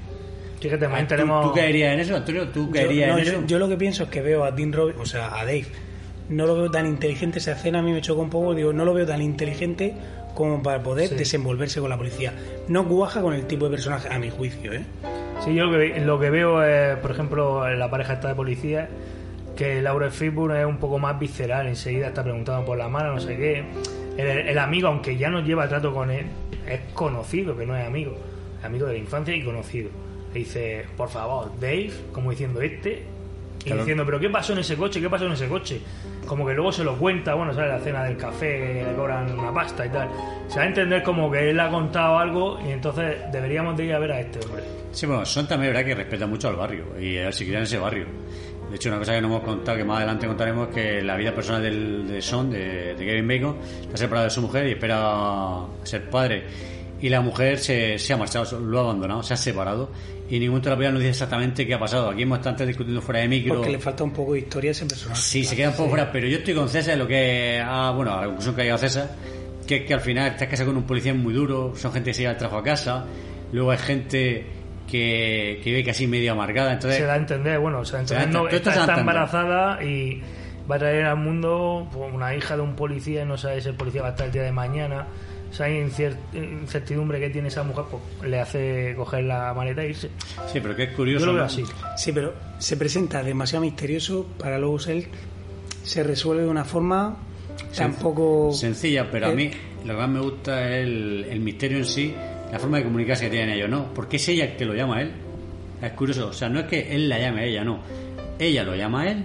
Fíjate, también ¿Tú, tenemos... ¿Tú caerías en eso, Antonio? ¿Tú Yo, caerías no, en yo- eso? yo lo que pienso es que veo a Dean Robin, o sea, a Dave, no lo veo tan inteligente. Esa escena a mí me chocó un poco. Digo, no lo veo tan inteligente como para poder Sí. desenvolverse con la policía. No cuaja con el tipo de personaje, a mi juicio, ¿eh? Sí, yo lo que, lo que veo es, por ejemplo, la pareja esta de policía, que Laura Fishburne es un poco más visceral, enseguida está preguntando por la mano, no sé qué. El, el amigo, aunque ya no lleva trato con él, es conocido, que no es amigo, amigo de la infancia y conocido. Le dice, por favor, Dave, como diciendo este, y Claro. diciendo, pero ¿qué pasó en ese coche? ¿Qué pasó en ese coche? Como que luego se lo cuenta, bueno, sale la cena del café, le cobran una pasta y tal. Se va a entender como que él ha contado algo y entonces deberíamos de ir a ver a este hombre. Sí, bueno, Son también verdad que respeta mucho al barrio y a si en ese barrio. De hecho, una cosa que no hemos contado, que más adelante contaremos, es que la vida personal del, de Son, de, de Kevin Bacon, está separado de su mujer y espera ser padre. Y la mujer se, se ha marchado, lo ha abandonado, se ha separado y ningún terapeuta nos dice exactamente qué ha pasado. Aquí hemos estado antes discutiendo fuera de micro. Porque le falta un poco de historia a ese personaje. Sí, se queda un poco fuera, pero yo estoy con César en lo que ha, bueno, a la conclusión que ha llegado César, que es que al final estás casado con un policía muy duro, son gente que se lleva el trabajo a casa, luego hay gente que, que ve casi medio amargada, entonces se da a entender, bueno, se da a Se da a entender, no, entender, está entender. embarazada y va a traer al mundo pues, una hija de un policía y no sabe si el policía va a estar el día de mañana. Esa incier- incertidumbre que tiene esa mujer pues, le hace coger la maleta e irse. Sí, pero que es curioso. Yo lo veo ¿no? así. Sí, pero se presenta demasiado misterioso para luego ser se resuelve de una forma tampoco Sencilla, pero a mí lo que más me gusta es el, el misterio en sí, la forma de comunicarse que tienen ellos, ¿no? Porque es ella el que lo llama a él. Es curioso, o sea, no es que él la llame a ella, no. Ella lo llama a él,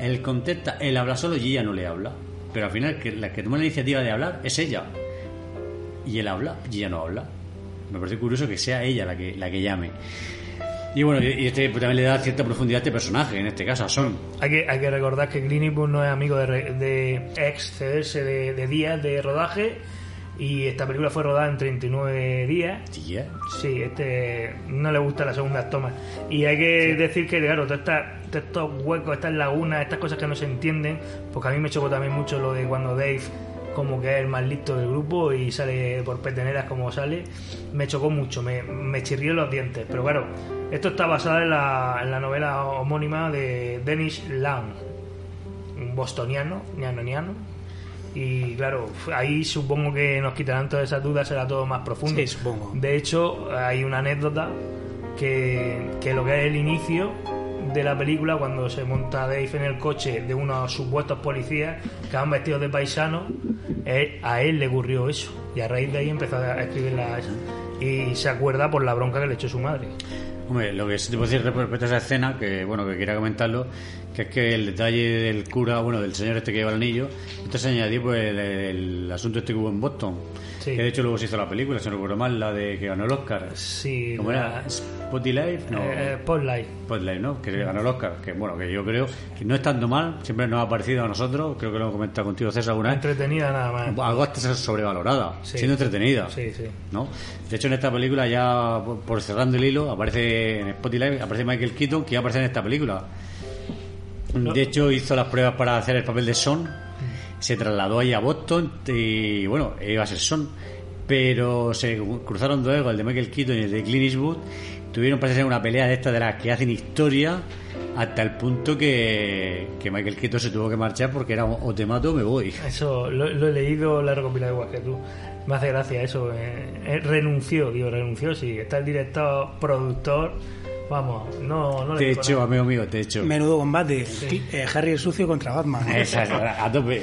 él contesta, él habla solo y ella no le habla. Pero al final, que la que toma la iniciativa de hablar es ella. Y él habla y ella no habla. Me parece curioso que sea ella la que, la que llame. Y bueno, y este pues, también le da cierta profundidad a este personaje, en este caso a Son. Hay que, hay que recordar que Clint Eastwood no es amigo de, de excederse de, de días de rodaje y esta película fue rodada en 39 días. ¿Días? Sí, este no le gusta las segundas tomas. Y hay que decir que, claro, todos estos huecos, estas lagunas, estas cosas que no se entienden, porque a mí me chocó también mucho lo de cuando Dave como que es el más listo del grupo y sale por peteneras como sale, me chocó mucho, me, me chirrió los dientes. Pero claro, esto está basado en la, en la novela homónima de Dennis Lang, un bostoniano, ñano ñano. Y claro, ahí supongo que nos quitarán todas esas dudas, será todo más profundo. Sí, supongo. De hecho, hay una anécdota que, que lo que es el inicio de la película, cuando se monta Dave en el coche de unos supuestos policías que van vestidos de paisanos, él- a él le ocurrió eso. Y a raíz de ahí empezó a escribir la... Y se acuerda por la bronca que le echó su madre. Hombre, lo que sí te puedo decir respecto a esa escena, que bueno, que quería comentarlo, que es que el detalle del cura, bueno, del señor este que lleva el anillo, esto se añadió pues el, el asunto este que hubo en Boston. Sí. Que de hecho luego se hizo la película, si no recuerdo mal, la de que ganó el Oscar. Sí, ¿Cómo la- era? Spotlight, no. Eh, Spotlight. Spotlight, ¿no? Que ganó el Oscar. Que bueno, que yo creo que no es tanto mal, siempre nos ha parecido a nosotros, creo que lo hemos comentado contigo César alguna vez. Entretenida nada más. Algo hasta sobrevalorada, Sí. siendo entretenida. Sí, sí. ¿no? De hecho, en esta película, ya por- por cerrando el hilo, aparece en Spotlight, aparece Michael Keaton, que ya aparece en esta película. De hecho, hizo las pruebas para hacer el papel de Son, se trasladó ahí a Boston y, bueno, iba a ser Son. Pero se cruzaron dos egos, el de Michael Keaton y el de Clint Eastwood. Tuvieron para hacer una pelea de estas de las que hacen historia hasta el punto que, que Michael Keaton se tuvo que marchar porque era o te mato o me voy. Eso lo, he leído, lo he recopilado igual que tú. Me hace gracia eso. eh, eh, renunció, digo, renunció, sí. Está el director, productor. Vamos, no, no le Te nada. amigo mío, te hecho. menudo combate Eh, Harry el sucio contra Batman Exacto, a tope.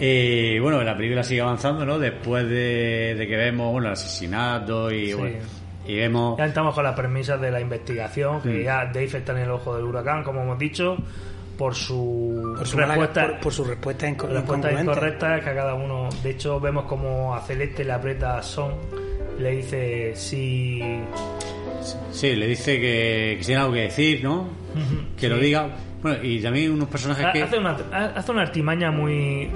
Eh, bueno, la película sigue avanzando, ¿no? Después de, de que vemos bueno, el asesinato y, Sí. bueno, y vemos... Ya estamos con las premisas de la investigación, que Mm. ya Dave está en el ojo del huracán, como hemos dicho, por su, por su, mala- respuesta, por, por su respuesta inco- respuesta incorrecta que a cada uno. De hecho, vemos como a Celeste le aprieta a Son, le dice si. Sí, le dice que, que tiene algo que decir, ¿no? Que lo diga. Bueno, y también unos personajes que... Hace una, hace una artimaña muy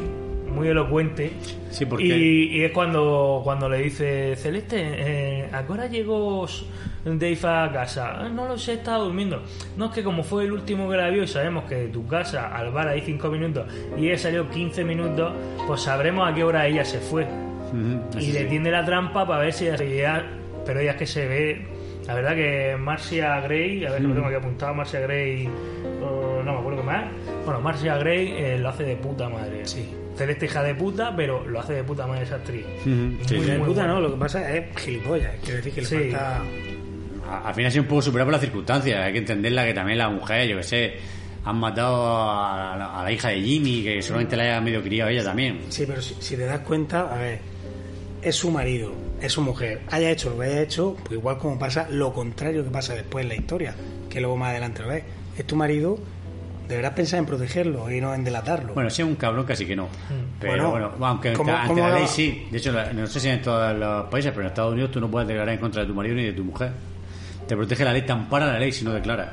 muy elocuente Sí, porque... y, y es cuando cuando le dice Celeste eh, ¿a qué hora llegó Dave a casa? "Ah, no lo sé, estaba durmiendo no es que como fue el último que la vio y sabemos que de tu casa al bar hay 5 minutos y ella salió 15 minutos pues sabremos a qué hora ella se fue y sí, le sí. tiende la trampa para ver si ella seguía pero ella es que se ve la verdad que Marcia Gray a ver lo Mm. tengo aquí apuntado Marcia Gray oh, no me acuerdo qué más bueno Marcia Gray eh, lo hace de puta madre sí Celeste hija de puta pero lo hace de puta madre esa actriz sí, Muy, sí. muy puta no lo que pasa es gilipollas quiero decir que le Sí. falta A- Al final ha sido un poco superado por las circunstancias. Hay que entenderla que también la mujer, yo que sé, han matado a la, a la hija de Jimmy, que seguramente la haya medio criado ella también. Sí, pero si, si te das cuenta, a ver, es su marido, es su mujer, haya hecho lo que haya hecho, pues igual como pasa lo contrario que pasa después en la historia, que luego más adelante lo ves. Es tu marido, deberás pensar en protegerlo y no en delatarlo. Bueno, si es un cabrón casi que no. Pero Bueno, bueno, aunque ¿cómo- ante cómo la ley sí. De hecho, no sé si en todos los países, pero en Estados Unidos tú no puedes declarar en contra de tu marido ni de tu mujer. Te protege la ley, te ampara la ley si no declaras.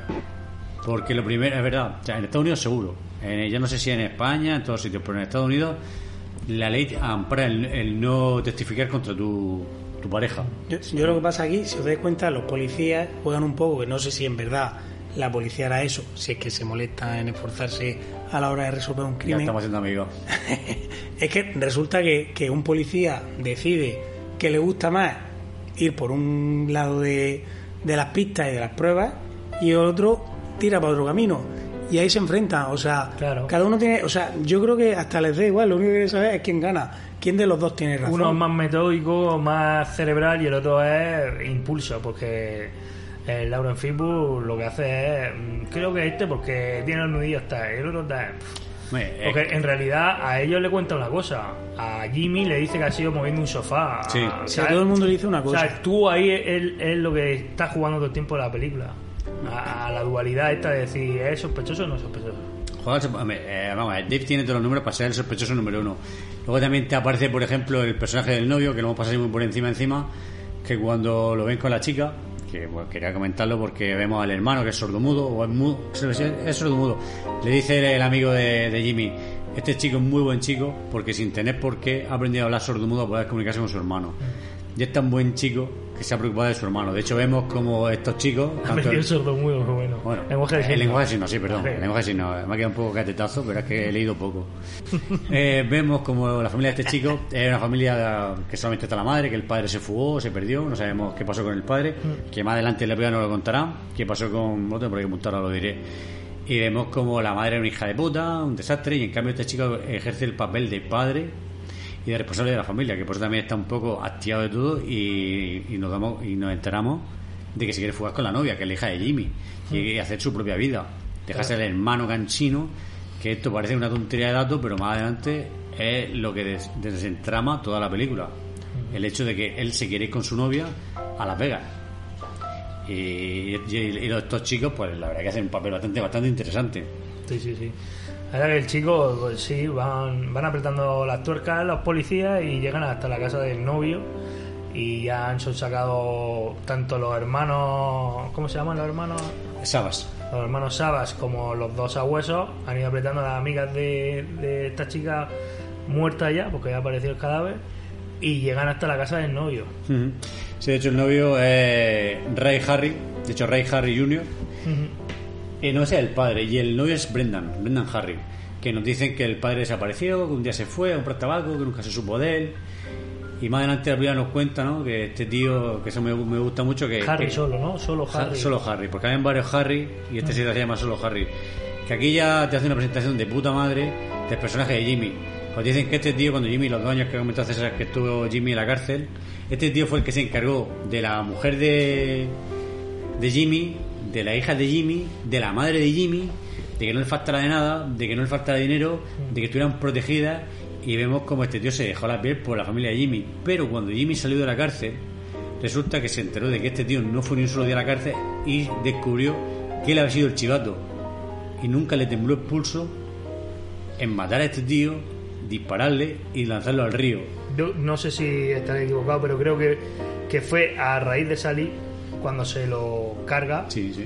Porque lo primero, es verdad, o sea, en Estados Unidos seguro. En- yo no sé si en España, en todos sitios, pero en Estados Unidos la ley ampara el, el no testificar contra tu tu pareja. Yo, yo lo que pasa aquí, si os dais cuenta, los policías juegan un poco, que no sé si en verdad la policía hará eso, si es que se molesta en esforzarse a la hora de resolver un Ya crimen. estamos siendo amigos. Es que resulta que, que un policía decide que le gusta más ir por un lado de, de las pistas y de las pruebas y el otro tira para otro camino. Y ahí se enfrentan, o sea, cada uno tiene, o sea, yo creo que hasta les da igual, lo único que quieren saber es quién gana, quién de los dos tiene razón. Uno es más metódico, más cerebral y el otro es impulso, porque el Lauren Fishburne lo que hace es, mm, creo que este porque tiene los nudillos tal, el otro. Hombre, eh, Porque en realidad a ellos le cuenta una cosa. A Jimmy le dice que ha sido moviendo un sofá. Sí. O sea, todo el mundo le dice una cosa. O sea, tú ahí es, es lo que está jugando todo el tiempo la película. A, a la dualidad esta de decir, ¿es sospechoso o no sospechoso? Hombre, eh, vamos a ver, Dave tiene todos los números para ser el sospechoso número uno. Luego también te aparece, por ejemplo, el personaje del novio, que lo hemos pasado muy por encima encima, que cuando lo ven con la chica, que bueno, quería comentarlo porque vemos al hermano que es sordomudo, o es, mudo, es sordomudo, le dice el amigo de, de Jimmy, este chico es muy buen chico porque sin tener por qué ha aprendido a hablar sordomudo poder comunicarse con su hermano. Y es tan buen chico que se ha preocupado de su hermano. De hecho, vemos como estos chicos... Tanto el- sordo muy bueno. bueno, lenguaje de el lenguaje de signos, sí, perdón. El lenguaje de signos. Me ha quedado un poco catetazo, pero es que he leído poco. Eh, vemos como la familia de este chico es una familia que solamente está la madre, que el padre se fugó, se perdió, no sabemos qué pasó con el padre, que más adelante la pega nos lo contará, qué pasó con no tengo por qué apuntar, ahora lo diré. Y vemos como la madre era una hija de puta, un desastre, y en cambio este chico ejerce el papel de padre y de responsable de la familia, que por eso también está un poco hastiado de todo y, y nos damos y nos enteramos de que se quiere fugar con la novia, que es la hija de Jimmy, y quiere hacer su propia vida, dejarse el hermano canchino, que esto parece una tontería de datos, pero más adelante es lo que des- desentrama toda la película. El hecho de que él se quiere ir con su novia a Las Vegas. Y, y- y los- estos chicos, pues la verdad que hacen un papel bastante, bastante interesante. Sí, sí, sí. Ahora que el chico, pues sí, van, van apretando las tuercas los policías y llegan hasta la casa del novio y ya han sacado tanto los hermanos, ¿cómo se llaman los hermanos? Sabas. Los hermanos Sabas como los dos abuesos han ido apretando a las amigas de, de esta chica muerta ya, porque ya apareció el cadáver, y llegan hasta la casa del novio. Sí, de hecho el novio es Ray Harry, de hecho Ray Harry Jr. Y no es el padre, y el novio es Brendan, Brendan Harry, que nos dicen que el padre desapareció, que un día se fue a comprar tabaco, que nunca se supo de él. Y más adelante la película nos cuenta, ¿no? Que este tío, que eso me, me gusta mucho, que... Harry que- solo, ¿no? Solo Ha- Harry. Solo Harry, porque hay varios Harry y este Mm. se llama solo Harry. Que aquí ya te hace una presentación de puta madre del personaje de Jimmy. Os dicen que este tío, cuando Jimmy, los dos años que comentó César que estuvo Jimmy en la cárcel, este tío fue el que se encargó de la mujer de, de Jimmy, de la hija de Jimmy, de la madre de Jimmy, de que no le faltara de nada, de que no le faltara dinero, de que estuvieran protegidas. Y vemos como este tío se dejó la piel por la familia de Jimmy. Pero cuando Jimmy salió de la cárcel, resulta que se enteró de que este tío no fue ni un solo día a la cárcel y descubrió que él había sido el chivato. Y nunca le tembló el pulso en matar a este tío, dispararle y lanzarlo al río. No sé si estaré equivocado, pero creo que, que fue a raíz de salir cuando se lo carga. Sí, sí.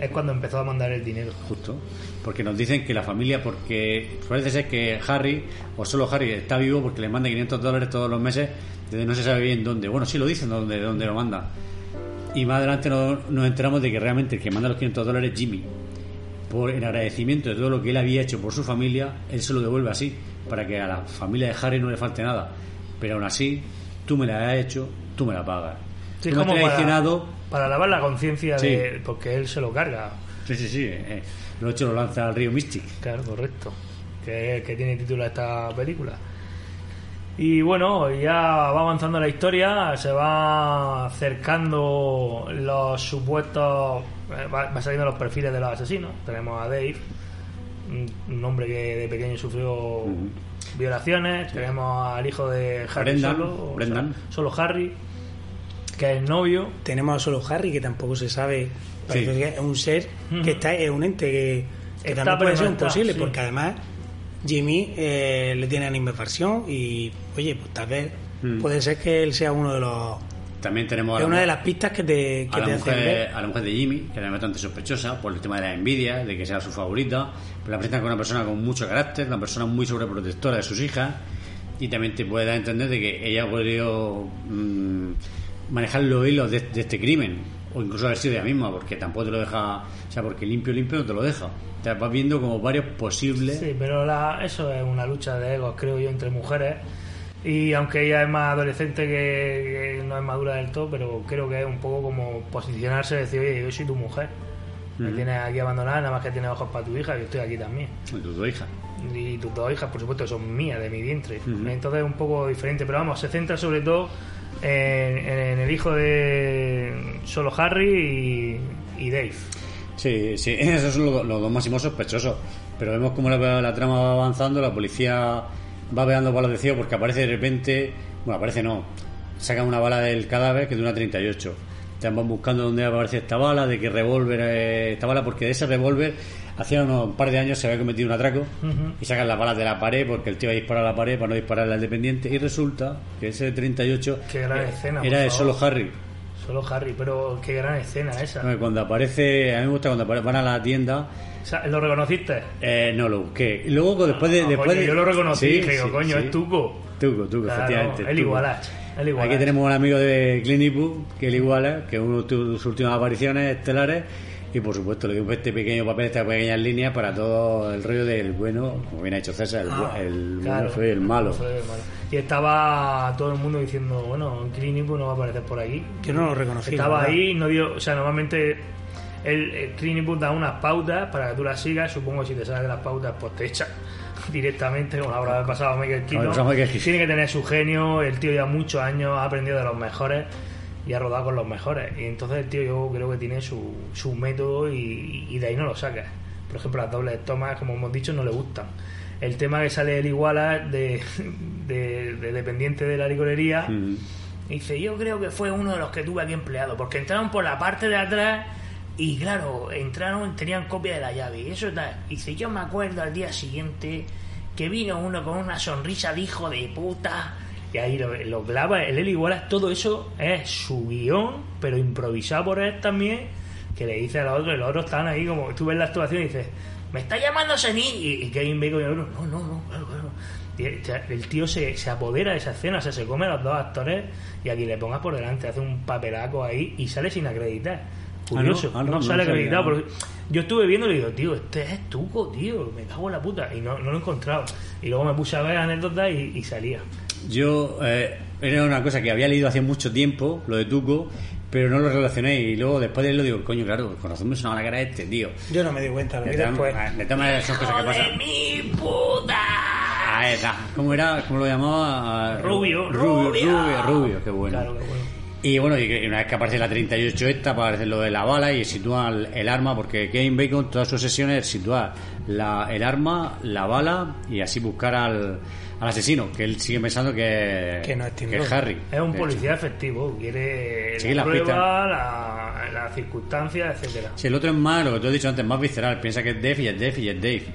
Es cuando empezó a mandar el dinero. Justo. Porque nos dicen que la familia, porque parece ser que Harry, o solo Harry, está vivo porque le manda 500 dólares todos los meses desde no se sabe bien dónde. Bueno, sí lo dicen dónde, dónde lo manda. Y más adelante nos, nos enteramos de que realmente el que manda los 500 dólares es Jimmy. Por el agradecimiento de todo lo que él había hecho por su familia, él se lo devuelve así, para que a la familia de Harry no le falte nada. Pero aún así, tú me la has hecho, tú me la pagas. Sí, tú me has traicionado, para lavar la conciencia Sí. de. Porque él se lo carga. Sí, sí, sí. eh, lo hecho lo lanza al río Mystic. Claro, correcto. Que, que tiene título esta película. Y bueno, ya va avanzando la historia, se va acercando los supuestos. eh, Va, va saliendo los perfiles de los asesinos. Tenemos a Dave, un- hombre que de pequeño sufrió violaciones. Tenemos al hijo de Harry Brendan, solo, o sea, Brendan. solo Harry, que es el novio. Tenemos a solo Harry, que tampoco se sabe. Parece Sí. que es un ser que está, es un ente que, que Está, también puede ser imposible, sí. porque además Jimmy eh, le tiene animadversión y, oye, pues tal vez Mm. puede ser que él sea uno de los. También tenemos a la una mu- de las pistas que te, a la, te hacen mujer, ver. a la mujer de Jimmy, que era bastante sospechosa por el tema de la envidia, de que sea su favorita. Pero la presentan como una persona con mucho carácter, una persona muy sobreprotectora de sus hijas. y también te puede dar a entender de que ella ha podido mm, manejar los hilos de, de este crimen o incluso haber sido ella misma porque tampoco te lo deja o sea porque limpio limpio no te lo deja te vas viendo como varios posibles Sí, pero la- eso es una lucha de egos, creo yo, entre mujeres. Y aunque ella es más adolescente que, que no es madura del todo, pero creo que es un poco como posicionarse y decir, oye, yo soy tu mujer. Me tienes aquí abandonada, nada más que tienes ojos para tu hija, yo estoy aquí también. Y tus dos hijas Y tus dos hijas, por supuesto, son mías, de mi vientre. Entonces es un poco diferente. Pero vamos, se centra sobre todo en, el hijo de solo Harry y, y Dave. Sí, sí, esos son los, los dos máximos sospechosos. Pero vemos cómo la, trama va avanzando, la policía va pegando balas de cielo porque aparece de repente, bueno, aparece no, sacan una bala del cadáver que es una 38. Te van buscando dónde aparece esta bala, de qué revólver eh, esta bala, porque de ese revólver hacía unos un par de años se había cometido un atraco y sacan las balas de la pared porque el tío iba a disparar a la pared para no dispararle al dependiente y resulta que ese 38 Qué gran eh, escena, era de favor. solo Harry. Solo Harry, pero qué gran escena esa. Cuando aparece, a mí me gusta cuando van a la tienda O sea, ¿Lo reconociste? eh, no lo busqué. Y luego después de. Ah, después coño, de- yo lo reconocí, Sí, dije, sí, coño, sí. es Tuco. Tuco, Tuco, Claro, efectivamente. el. Igualach. Aquí tenemos un amigo de Clint Eastwood, que el iguala, que es uno de sus últimas apariciones estelares. Y por supuesto le dio este pequeño papel, estas pequeñas líneas para todo el rollo del bueno, como bien ha hecho César, el, bu- el Claro, bueno fue el malo. fue el malo. Y estaba todo el mundo diciendo, bueno, Clint Eastwood no va a aparecer por aquí. Yo no lo reconocí, Estaba la verdad. ahí, no dio, o sea, normalmente el, el Clint Eastwood da unas pautas para que tú las sigas. Supongo que si te sales de las pautas, pues te echa directamente, como habrá pasado a Michael Como pasó a Michael Keaton. Tiene que tener su genio, el tío ya muchos años ha aprendido de los mejores y ha rodado con los mejores. Y entonces el tío yo creo que tiene su, su método y, y de ahí no lo saca. Por ejemplo, las dobles tomas, como hemos dicho, no le gustan. El tema que sale el iguala de, de, de dependiente de la licorería. Dice, yo creo que fue uno de los que tuve aquí empleado, porque entraron por la parte de atrás y claro, entraron, tenían copia de la llave. Y eso tal. Dice, yo me acuerdo al día siguiente que vino uno con una sonrisa de hijo de puta. Y ahí lo, lo clava, el Eli Wallace, todo eso es su guion, pero improvisado por él también, que le dice a los otros, y los otros están ahí como, tú ves la actuación y dices, me está llamando Senil, y, y Kevin Bacon y el otro, no, no, no, claro, claro. Y el, tío se, se apodera de esa escena, o sea, se come a los dos actores y aquí le pongas por delante, hace un papelaco ahí y sale sin acreditar. Curioso, Ah, no, ah, no, sale acreditado. porque yo estuve viendo y le digo, tío, este es Tuco, tío, me cago en la puta. Y no, no lo he encontrado. Y luego me puse a ver anécdotas y, y salía. Yo, eh, era una cosa que había leído hace mucho tiempo, lo de Tuco, pero no lo relacioné. Y luego después de él lo digo, coño, claro, conocemos una cara de este tío. Yo no me di cuenta, lo De después. de todas maneras son cosas que pasan. ¡Mi puta! Ahí está. ¿Cómo era? ¿Cómo lo llamaba? Rubio, Rubio, rubia. Rubio, Rubio, qué bueno. Claro, qué bueno. Y bueno, y una vez que aparece la 38 esta, aparece lo de la bala y sitúa el, el arma, porque Kevin Bacon, todas sus sesiones, situar la, el arma, la bala y así buscar al, al asesino, que él sigue pensando que, Que no es Tim que es. Harry. Es un policía efectivo, quiere Sí, la las prueba, la, las circunstancias, etcétera. Si el otro es más, lo que tú has dicho antes, más visceral. Piensa que es Dave y es Dave y es Dave.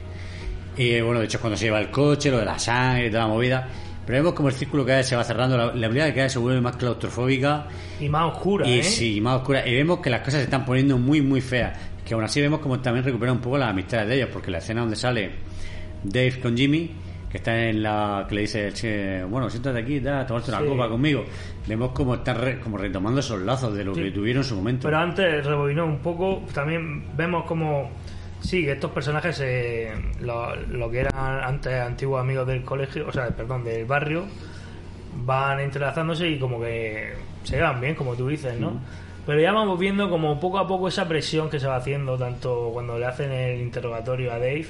Y eh, bueno, de hecho, es cuando se lleva el coche, lo de la sangre y toda la movida. Pero vemos como el círculo cada vez se va cerrando, la, la habilidad de cada vez se vuelve más claustrofóbica Y más oscura, y ¿eh? sí, más oscura. Y vemos que las cosas se están poniendo muy, muy feas. Que aún así vemos como también recupera un poco las amistades de ellos, porque la escena donde sale Dave con Jimmy, que está en la. que le dice, "Che, bueno, siéntate aquí, da, tomarte una Sí. copa conmigo. Vemos como están re- como retomando esos lazos de lo Sí. que tuvieron en su momento. Pero antes rebobinó un poco, también vemos como sí, que estos personajes, eh, lo, lo que eran antes antiguos amigos del colegio, o sea, perdón, del barrio, van entrelazándose y como que se llevan bien, como tú dices, ¿no? Pero ya vamos viendo como poco a poco esa presión que se va haciendo, tanto cuando le hacen el interrogatorio a Dave,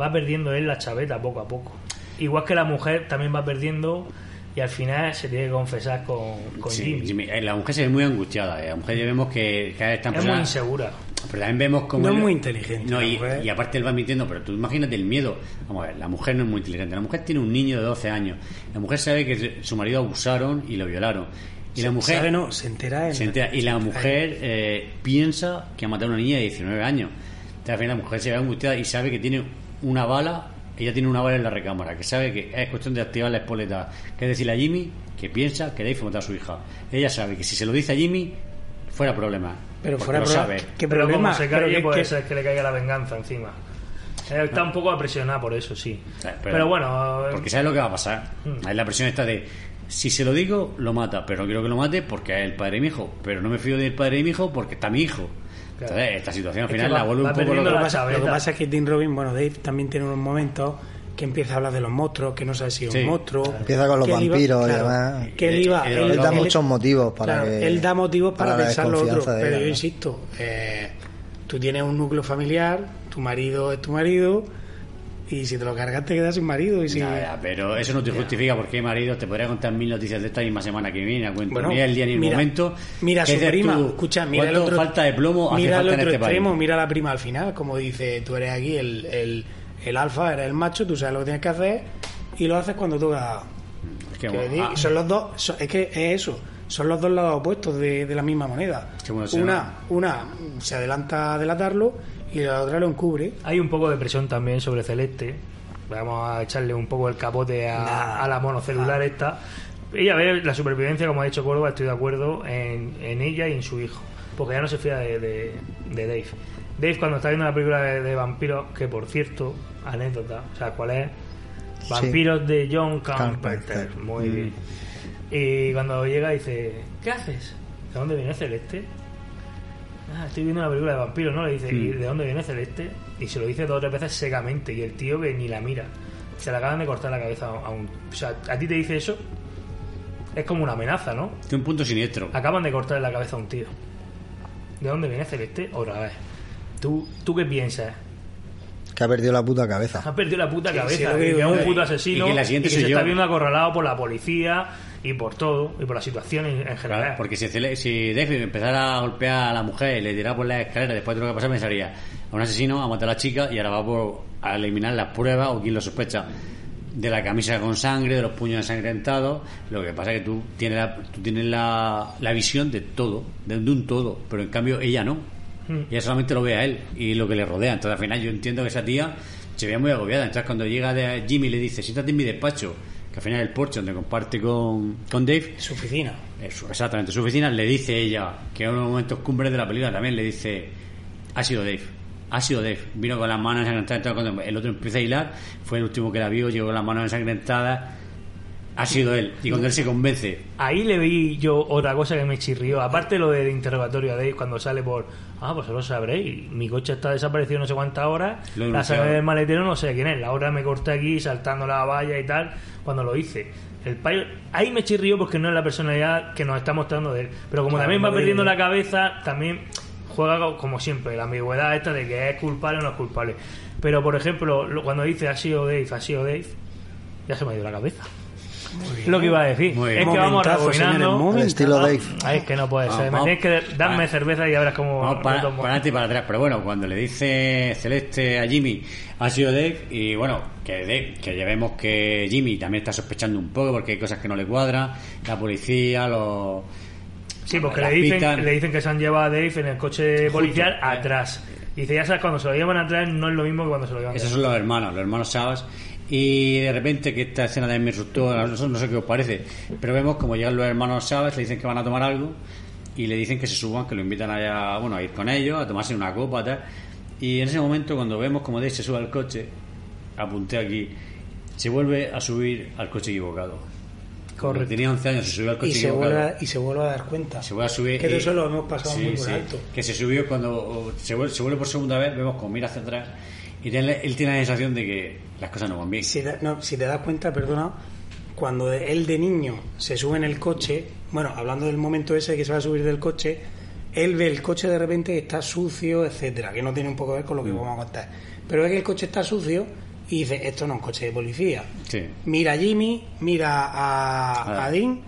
va perdiendo él la chaveta poco a poco. Igual que la mujer también va perdiendo y al final se tiene que confesar con, con Sí, Jimmy. Jimmy. Eh, La mujer se ve muy angustiada. eh. La mujer ya vemos que cada vez está Es muy insegura. Pero también vemos como. No es él- muy inteligente, No, y, aparte él va mintiendo, pero tú imagínate el miedo. Vamos a ver, la mujer no es muy inteligente. La mujer tiene un niño de 12 años. La mujer sabe que su marido abusaron y lo violaron. Y la mujer. ¿Sabe? No, se entera en- se entera. Y la mujer eh, piensa que ha matado a una niña de 19 años. Entonces, al final la mujer se ve angustiada y sabe que tiene una bala. Ella tiene una bala en la recámara, que sabe que es cuestión de activar la espoleta. Que es decirle a Jimmy que piensa que a matar a su hija. Ella sabe que si se lo dice a Jimmy, fuera problema. Pero fuera lo problema. sabe. ¿Qué Pero problema? como se que- puede que- ser que le caiga la venganza encima. Eh, Está un poco apresionada por eso, sí. Pero, bueno. eh, Porque sabes lo que va a pasar. Mm. Hay la presión esta de. Si se lo digo, lo mata, pero no quiero que lo mate porque es el padre de mi hijo. Pero no me fío del padre de mi hijo porque está mi hijo. Entonces, esta situación al Es que final va- la vuelve un poco lo, que pasa, lo que pasa es que Tim Robin, bueno, Dave también tiene unos momentos que empieza a hablar de los monstruos, que no sabe si es Sí. un monstruo. Empieza con los que él iba- vampiros y claro, demás. Que él iba. Él, él da muchos motivos para claro, que. él da motivos para, la pensar lo otro. Pero ella, yo ¿no? insisto, eh, tú tienes un núcleo familiar, tu marido es tu marido, y si te lo cargas te quedas sin marido. Y si, ya, pero eso no te justifica porque hay maridos, te podría contar mil noticias de esta misma semana que viene, a cuento Bueno, ni el día ni el mira- momento. Mira a ¿Qué su prima, tú? escucha, mira el ¿Cuánto otro, falta de plomo hace mira el falta otro en este extremo, país? mira la prima al final, como dice, tú eres aquí el, el, el alfa, eres el macho, tú sabes lo que tienes que hacer y lo haces cuando toca. que que bueno, di- ah. son los dos, son- es que es eso, son los dos lados opuestos de, de la misma moneda. Bueno, Una, una se adelanta a delatarlo y la otra lo encubre. Hay un poco de presión también sobre Celeste. Vamos a echarle un poco el capote a, Nah. a la monocelular esta. Ella ve la supervivencia, como ha dicho Córdoba, estoy de acuerdo, en, en ella y en su hijo. Porque ya no se fía de, de- de Dave. Dave cuando está viendo la película de, de vampiros, que por cierto, anécdota, o sea, ¿cuál es? Vampiros de John Carpenter. Carpenter. Muy Mm. bien. Y cuando llega dice, ¿qué haces? ¿De dónde viene Celeste? Ah, estoy viendo una película de vampiros, ¿no? Le dice, ¿y de dónde viene Celeste? Y se lo dice dos o tres veces secamente. Y el tío que ni la mira. Se le acaban de cortar la cabeza a un... O sea, a ti te dice eso. Es como una amenaza, ¿no? Tiene un punto siniestro. Acaban de cortarle la cabeza a un tío. ¿De dónde viene Celeste? Otra vez. ¿Tú, ¿Tú qué piensas? Que ha perdido la puta cabeza. Ha perdido la puta cabeza. que que es un puto asesino. Y que la siguiente que soy se yo. está viendo acorralado por la policía y por todo. Y por la situación en, en general. Claro, porque si, si Dave empezara a golpear a la mujer y le tirara por la escalera después de lo que pasó, pensaría a un asesino, a matar a la chica y ahora va por a eliminar las pruebas o quien lo sospecha de la camisa con sangre, de los puños ensangrentados. Lo que pasa es que tú tienes la, tú tienes la, la visión de todo, de, de un todo, pero en cambio ella no. Mm. Ella solamente lo ve a él y lo que le rodea. Entonces al final yo entiendo que esa tía se veía muy agobiada. Entonces cuando llega de Jimmy le dice, siéntate en mi despacho, que al final es el porche donde comparte con, con Dave. Su oficina. Eso, exactamente, su oficina le dice ella, que en unos momentos cumbres de la película también le dice, ha sido Dave, ha sido Dave. Vino con las manos ensangrentadas, entonces cuando el otro empieza a hilar, fue el último que la vio, llegó con las manos ensangrentadas, ha sido él. Y cuando él se convence, Ahí le vi yo otra cosa que me chirrió. Aparte lo del interrogatorio a Dave cuando sale por. Ah, pues lo sabréis. Mi coche está desaparecido no sé cuántas horas. Lo la sabe del maletero no sé quién es. La hora me corté aquí saltando la valla y tal. Cuando lo hice. El payo, ahí me chirrió porque no es la personalidad que nos está mostrando de él. Pero como Claro, también va perdiendo la cabeza, también juega co- como siempre, la ambigüedad esta de que es culpable o no es culpable. Pero por ejemplo, lo- cuando dice ha sido Dave, ha sido Dave, ya se me ha ido la cabeza. Lo que iba a decir. Muy Es que vamos rebobinando. Al estilo Dave. Ay, es que no puede Vamos, ser. Me vamos. tienes que darme Vale. cerveza y cómo. vamos para, adelante y para atrás. Pero bueno, cuando le dice Celeste a Jimmy, ha sido Dave, y bueno, que, Dave, que ya vemos que Jimmy también está sospechando un poco porque hay cosas que no le cuadran, la policía, los... Sí, porque le dicen, le dicen que se han llevado a Dave en el coche policial atrás. Dice, ya sabes, cuando se lo llevan atrás no es lo mismo que cuando se lo llevan Esos atrás. son los hermanos, los hermanos Sabas. Y de repente, que esta escena también me asustó, no sé, qué os parece, pero vemos como llegan los hermanos Sabas, le dicen que van a tomar algo y le dicen que se suban, que lo invitan allá, bueno, a ir con ellos, a tomarse una copa, tal. Y en ese momento, cuando vemos como Dave se sube al coche, apunté aquí, se vuelve a subir al coche equivocado. Correcto. Tenía 11 años, se subió al coche Y se, equivocado. vuelve a, y se vuelve a dar cuenta. Se vuelve a subir. Que de eso lo hemos pasado Sí, muy por sí. alto. Que se subió cuando se vuelve, se vuelve por segunda vez, vemos como mira hacia atrás él tiene la sensación de que las cosas no van bien. Si, da- no, si te das cuenta, perdona, cuando él de niño se sube en el coche, bueno, hablando del momento ese que se va a subir del coche, él ve el coche de repente que está sucio, etcétera, que no tiene un poco que ver con lo que vamos a contar. Pero ve que el coche está sucio y dice, esto no es un coche de policía. Sí. Mira a Jimmy, mira a, Ah. a Dean,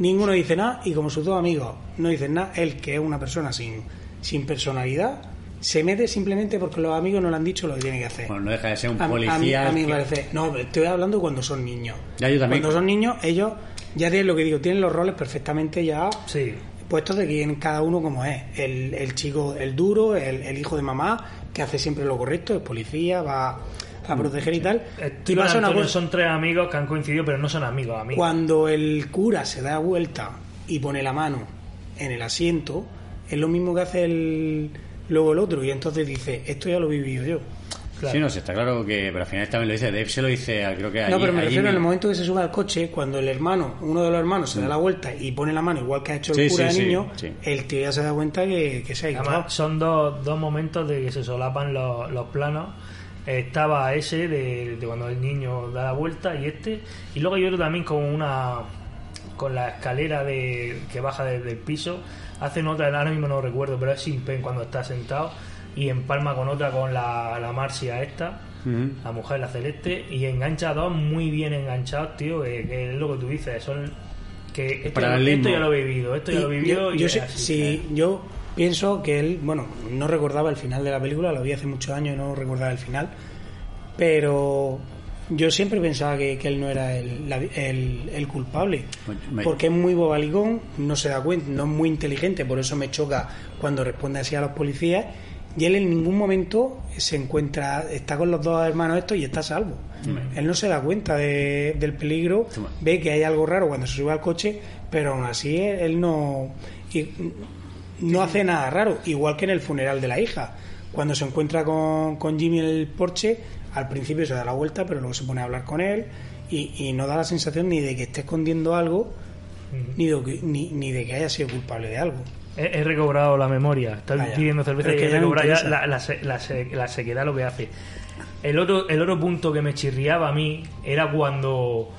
ninguno dice nada y como sus dos amigos no dicen nada, él que es una persona sin, sin personalidad, se mete simplemente porque los amigos no le han dicho lo que tiene que hacer. Bueno, no deja de ser un A- a mí- policía. A mí, me parece. No, estoy hablando cuando son niños. Ya, yo también. Cuando son niños, ellos ya tienen lo que digo, tienen los roles perfectamente ya Sí. puestos de quién cada uno como es. El, el chico, el duro, el, el hijo de mamá, que hace siempre lo correcto, es policía, va a proteger y tal. Eh, Y una cosa- son tres amigos que han coincidido, pero no son amigos, amigos. cuando el cura se da vuelta y pone la mano en el asiento, es lo mismo que hace el, luego el otro. Y entonces dice, esto ya lo he vivido yo. Sí, no sé, está claro que. Pero al final también lo dice. Dave se lo dice, a- creo que No, allí- pero me refiero en el momento que se sube al coche, cuando el hermano, uno de los hermanos, se da la vuelta y pone la mano igual que ha hecho el Sí, cura sí, de sí, niño, sí. el tío ya se da cuenta que, que se ha equivocado. Además, son dos, dos momentos de que se solapan los, los planos. Estaba ese de, de cuando el niño da la vuelta y este. Y luego hay otro también con una. con la escalera de que baja desde el piso. Hacen otra, ahora mismo no recuerdo, pero es sin pen cuando está sentado. Y empalma con otra con la, la Marcia esta. La mujer, la celeste. Y engancha a dos muy bien enganchados, tío. Que, que es lo que tú dices. Son. Que esto, esto ya lo he vivido. Esto ya lo he vivido. yo, y yo sé- así. sí, yo pienso que él, bueno, no recordaba el final de la película, lo vi hace muchos años y no recordaba el final, pero yo siempre pensaba que, que él no era el, la- el- el culpable, me- porque es muy bobalicón, no se da cuenta, no es muy inteligente, por eso me choca cuando responde así a los policías. Y él en ningún momento se encuentra, está con los dos hermanos estos y está a salvo. Él no se da cuenta de- del peligro, ve que hay algo raro cuando se sube al coche, pero aún así él, él no, y- no hace nada raro. Igual que en el funeral de la hija. Cuando se encuentra con, con Jimmy en el porche, al principio se da la vuelta, pero luego se pone a hablar con él y, y no da la sensación ni de que esté escondiendo algo, ni de que, ni, ni de que haya sido culpable de algo. He, he recobrado la memoria. Está pidiendo cerveza y que he recobrado ya la, la la la sequedad lo que hace. El otro, el otro punto que me chirriaba a mí era cuando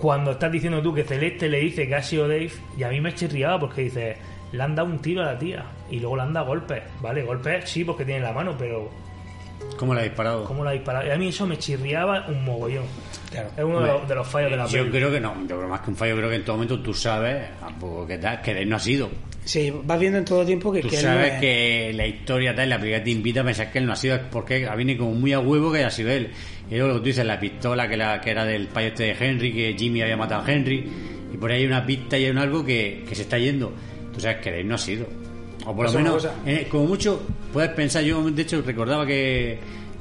cuando estás diciendo tú que Celeste le dice que ha sido Dave y a mí me chirriaba porque dice le han dado un tiro a la tía y luego le han dado golpes. Vale, golpes sí porque tiene la mano, pero ¿Cómo le ha disparado? ¿cómo la ha disparado? Y a mí eso me chirriaba un mogollón. Es uno de los, de los fallos de la Yo creo que no, yo creo más que un fallo, creo que en todo momento tú sabes tampoco que, tal, que Dave no ha sido. Sí, vas viendo en todo tiempo que, Tú que él no sabes es- que la historia tal, la película te invita a pensar que él no ha sido, porque viene como muy a huevo que haya sido él. Y luego lo que tú dices, la pistola que, la, que era del payo este de Henry, que Jimmy había matado a Henry, y por ahí hay una pista y hay un algo que, que se está yendo. Tú sabes que Dave no ha sido. O por lo menos, eh, como mucho, puedes pensar, yo de hecho recordaba que,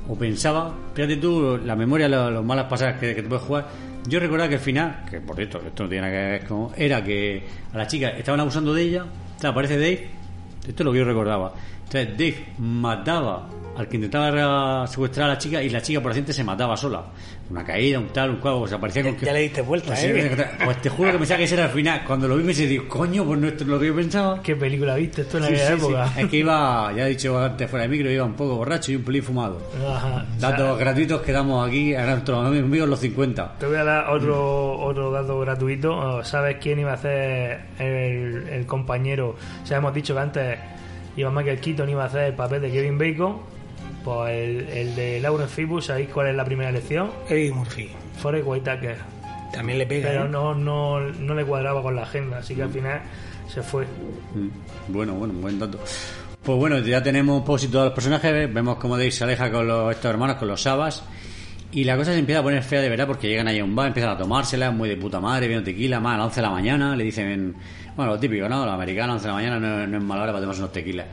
o pensaba, fíjate tú, la memoria, lo- las malas pasadas que, que te puedes jugar. Yo recordaba que al final, que por cierto, esto no tiene nada que ver con. Era que a la chica estaban abusando de ella, o sea, aparece Dave, esto es lo que yo recordaba. Entonces Dave mataba al que intentaba secuestrar a la chica y la chica por accidente se mataba sola. Una caída, un tal, un cuadro, se aparecía con que. ya le diste vuelta, Pues, ¿eh? pues te juro que pensaba que ese era el final. Cuando lo vi me dije, coño, pues no es lo que yo pensaba. ¿Qué película viste esto en aquella sí, época? sí. Es que iba, ya he dicho antes fuera de micro, iba un poco borracho y un pelín fumado. Ajá. Datos gratuitos que damos aquí a nuestros amigos los 50. Te voy a dar otro, otro dato gratuito. ¿Sabes quién iba a hacer el, el compañero? O sea, hemos dicho que antes iba Michael Keaton iba a hacer el papel de Kevin Bacon. Pues el, el de Lauren Phibus, ¿sabéis cuál es la primera elección? Eddie Murphy. Forrest Whitaker. También le pega. Pero ¿eh? no, no, no le cuadraba con la agenda, así que al final se fue. Mm, Bueno, bueno, buen dato. Pues bueno, ya tenemos un poco todos los personajes. Vemos como Dave se aleja con los, estos hermanos, con los Sabas. Y la cosa se empieza a poner fea de verdad porque llegan ahí a un bar, empiezan a tomársela, muy de puta madre, viendo tequila, más a las 11 de la mañana. Le dicen, bueno, lo típico, ¿no? Los americanos, 11 de la mañana no, no es mala hora para tomarse unos tequilas.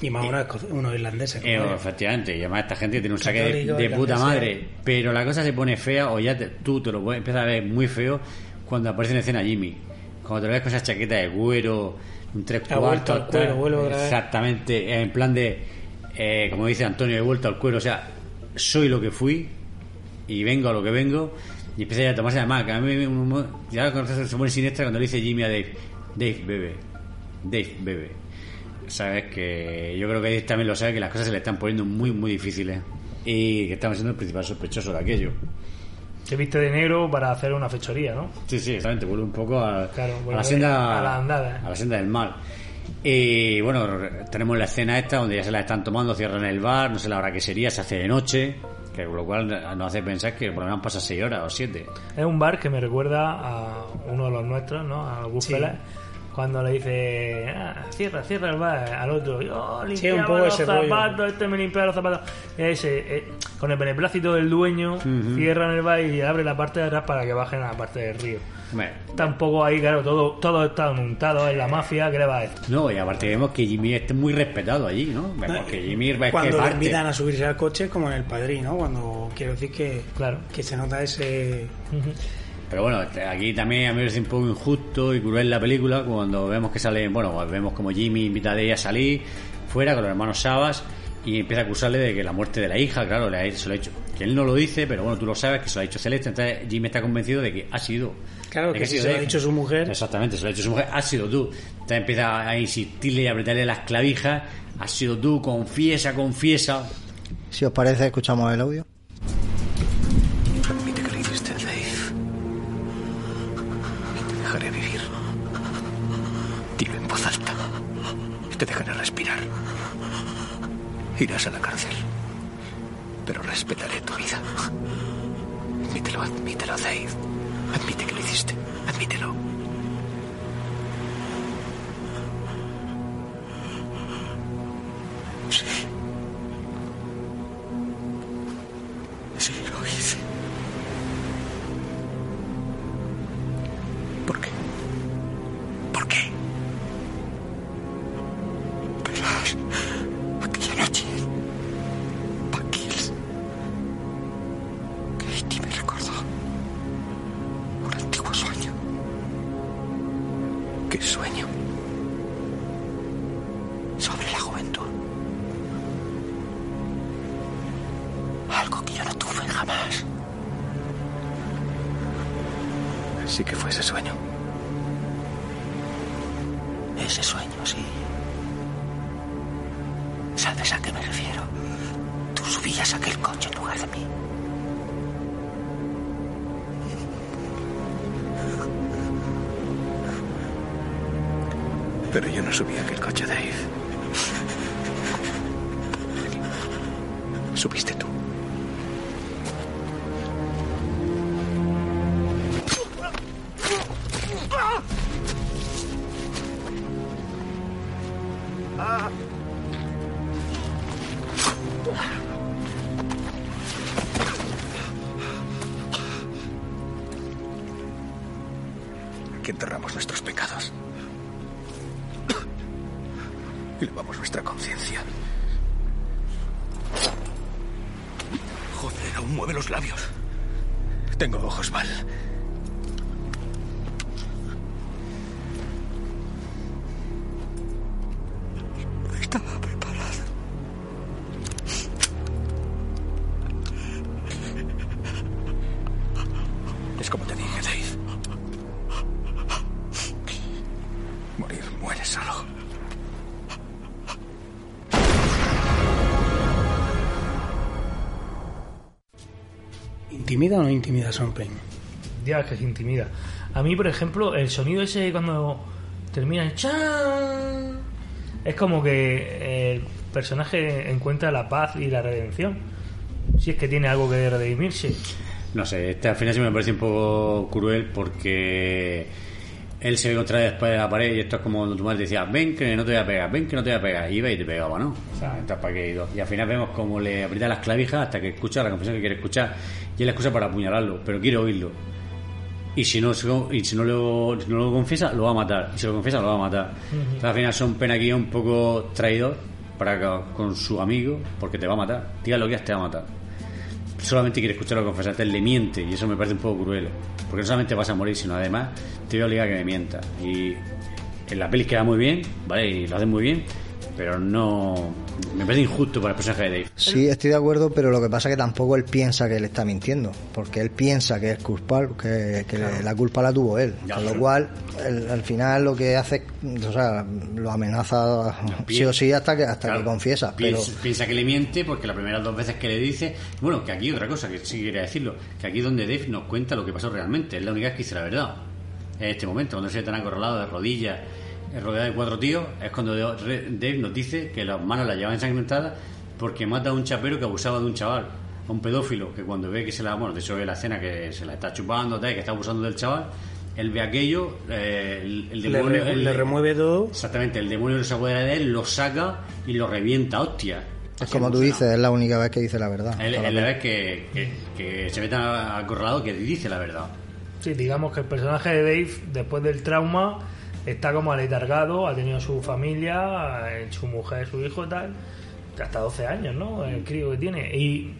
Y más unos, esco- unos irlandeses. Eh, él. efectivamente, y además esta gente tiene un saque de, puta madre. Pero la cosa se pone fea, o ya te- tú te lo puedes empezar a ver muy feo cuando aparece en escena Jimmy. Cuando te lo ves con esa chaqueta de cuero, un tres cuartos. cuero. Exactamente, en plan de, eh, como dice Antonio, he vuelto al cuero. O sea, soy lo que fui y vengo a lo que vengo. Y empieza ya a tomarse además, que a mí me- ya se pone siniestra cuando le dice Jimmy a Dave, Dave, bebe, Dave, bebe. Sabes que yo creo que Dave también lo sabe, que las cosas se le están poniendo muy, muy difíciles. Y que estamos siendo el principal sospechoso de aquello. Se viste de negro para hacer una fechoría, ¿no? Sí, sí, exactamente, vuelve un poco a, Claro, a vuelve la senda a la andada. a la senda del mal. Y bueno, tenemos la escena esta donde ya se la están tomando, cierran el bar, no sé la hora que sería, se hace de noche, que lo cual nos hace pensar que por lo menos pasa 6 horas o 7. Es un bar que me recuerda a uno de los nuestros, ¿no? A Goodfellas. Cuando le dice, ah, cierra, cierra el bar al otro. Yo Sí, limpiaba poco los ese rollo. zapatos, este me limpiaba los zapatos. Ese, eh, con el beneplácito del dueño, cierran el bar y abre la parte de atrás para que bajen a la parte del río. Tampoco ahí, claro, todo, todo está montado en la mafia, ¿qué le va a decir? No, y aparte vemos que Jimmy esté muy respetado allí, ¿no? Vemos que Jimmy es que Cuando le invitan a subirse al coche, como en el padrino, cuando quiero decir que, que se nota ese. Pero bueno, este, aquí también a mí me parece un poco injusto y cruel la película cuando vemos que sale, bueno, pues vemos como Jimmy invita a ella a salir fuera con los hermanos Sabas y empieza a acusarle de que la muerte de la hija, claro, le ha, se lo ha hecho. Que él no lo dice, pero bueno, tú lo sabes, que se lo ha hecho Celeste. Entonces Jimmy está convencido de que ha sido. Claro, que si se lo ha dicho su mujer. Exactamente, se lo ha dicho su mujer, ha sido tú. Entonces empieza a insistirle y a apretarle las clavijas. Ha sido tú, confiesa, confiesa. Si os parece, escuchamos el audio. Admite que le hiciste Dave. Y te dejaré vivir. Dilo en voz alta. Y te dejaré respirar. Irás a la cárcel. Pero respetaré tu vida. Admítelo, admítelo, Dave. Admite que lo hiciste. Admítelo. Sí. Es como te dije, Dave. Morir muere solo. ¿Intimida o no intimida Sean Penn? Ya, que se intimida. A mí, por ejemplo, el sonido ese cuando termina el chan es como que el personaje encuentra la paz y la redención. Si es que tiene algo que redimirse. No sé, este al final sí me parece un poco cruel porque él se ve otra vez después de la pared y esto es como tu madre decía, ven que no te voy a pegar, ven que no te voy a pegar. Y iba y te pegaba, ¿no? O sea, estás para qué ido. Y al final vemos como le aprieta las clavijas hasta que escucha la confesión que quiere escuchar. Y él la excusa para apuñalarlo, pero quiere oírlo. Y si no, y si no, lo, si no lo confiesa, lo va a matar. Y si lo confiesa, lo va a matar. Entonces, al final son pena aquí un poco traidor para con su amigo, porque te va a matar. Diga lo que es, te va a matar. Solamente quiere escucharlo confesar, entonces le miente, y eso me parece un poco cruel. Porque no solamente vas a morir, sino además te voy a obligar a que me mientas. Y en la peli queda muy bien, ¿vale? Y lo hacen muy bien, pero no. Me parece injusto para el personaje de Dave. Sí, estoy de acuerdo, pero lo que pasa es que tampoco él piensa que él está mintiendo, porque él piensa que es culpable, que, que Claro. la culpa la tuvo él. Ya, con lo pero- cual, él- al final lo que hace, es, o sea, lo amenaza sí piensa- o sí hasta que hasta Claro, que confiesa. Pero Piensa, piensa que le miente porque las primeras dos veces que le dice. Bueno, que aquí otra cosa que sí quería decirlo: que aquí donde Dave nos cuenta lo que pasó realmente. Es la única vez que dice la verdad. En este momento, cuando se ve tan acorralado de rodillas, eh, rodeado de cuatro tíos, es cuando Dave nos dice que las manos las llevaba ensangrentadas porque mata a un chapero que abusaba de un chaval. A un pedófilo que cuando ve que se la. Bueno, de hecho ve la escena que se la está chupando, tal, que está abusando del chaval. Él ve aquello, eh, el, demonio. le remueve todo. Exactamente, el demonio que se apodera de él, lo saca y lo revienta, hostia. es como tú dices, es la única vez que dice la verdad. Él la la vez que, que, que se ve tan acorralado que dice la verdad. Sí, digamos que el personaje de Dave, después del trauma, está como aletargado, ha tenido su familia, eh, su mujer, su hijo y tal, hasta 12 años, ¿no? El crío que tiene. Y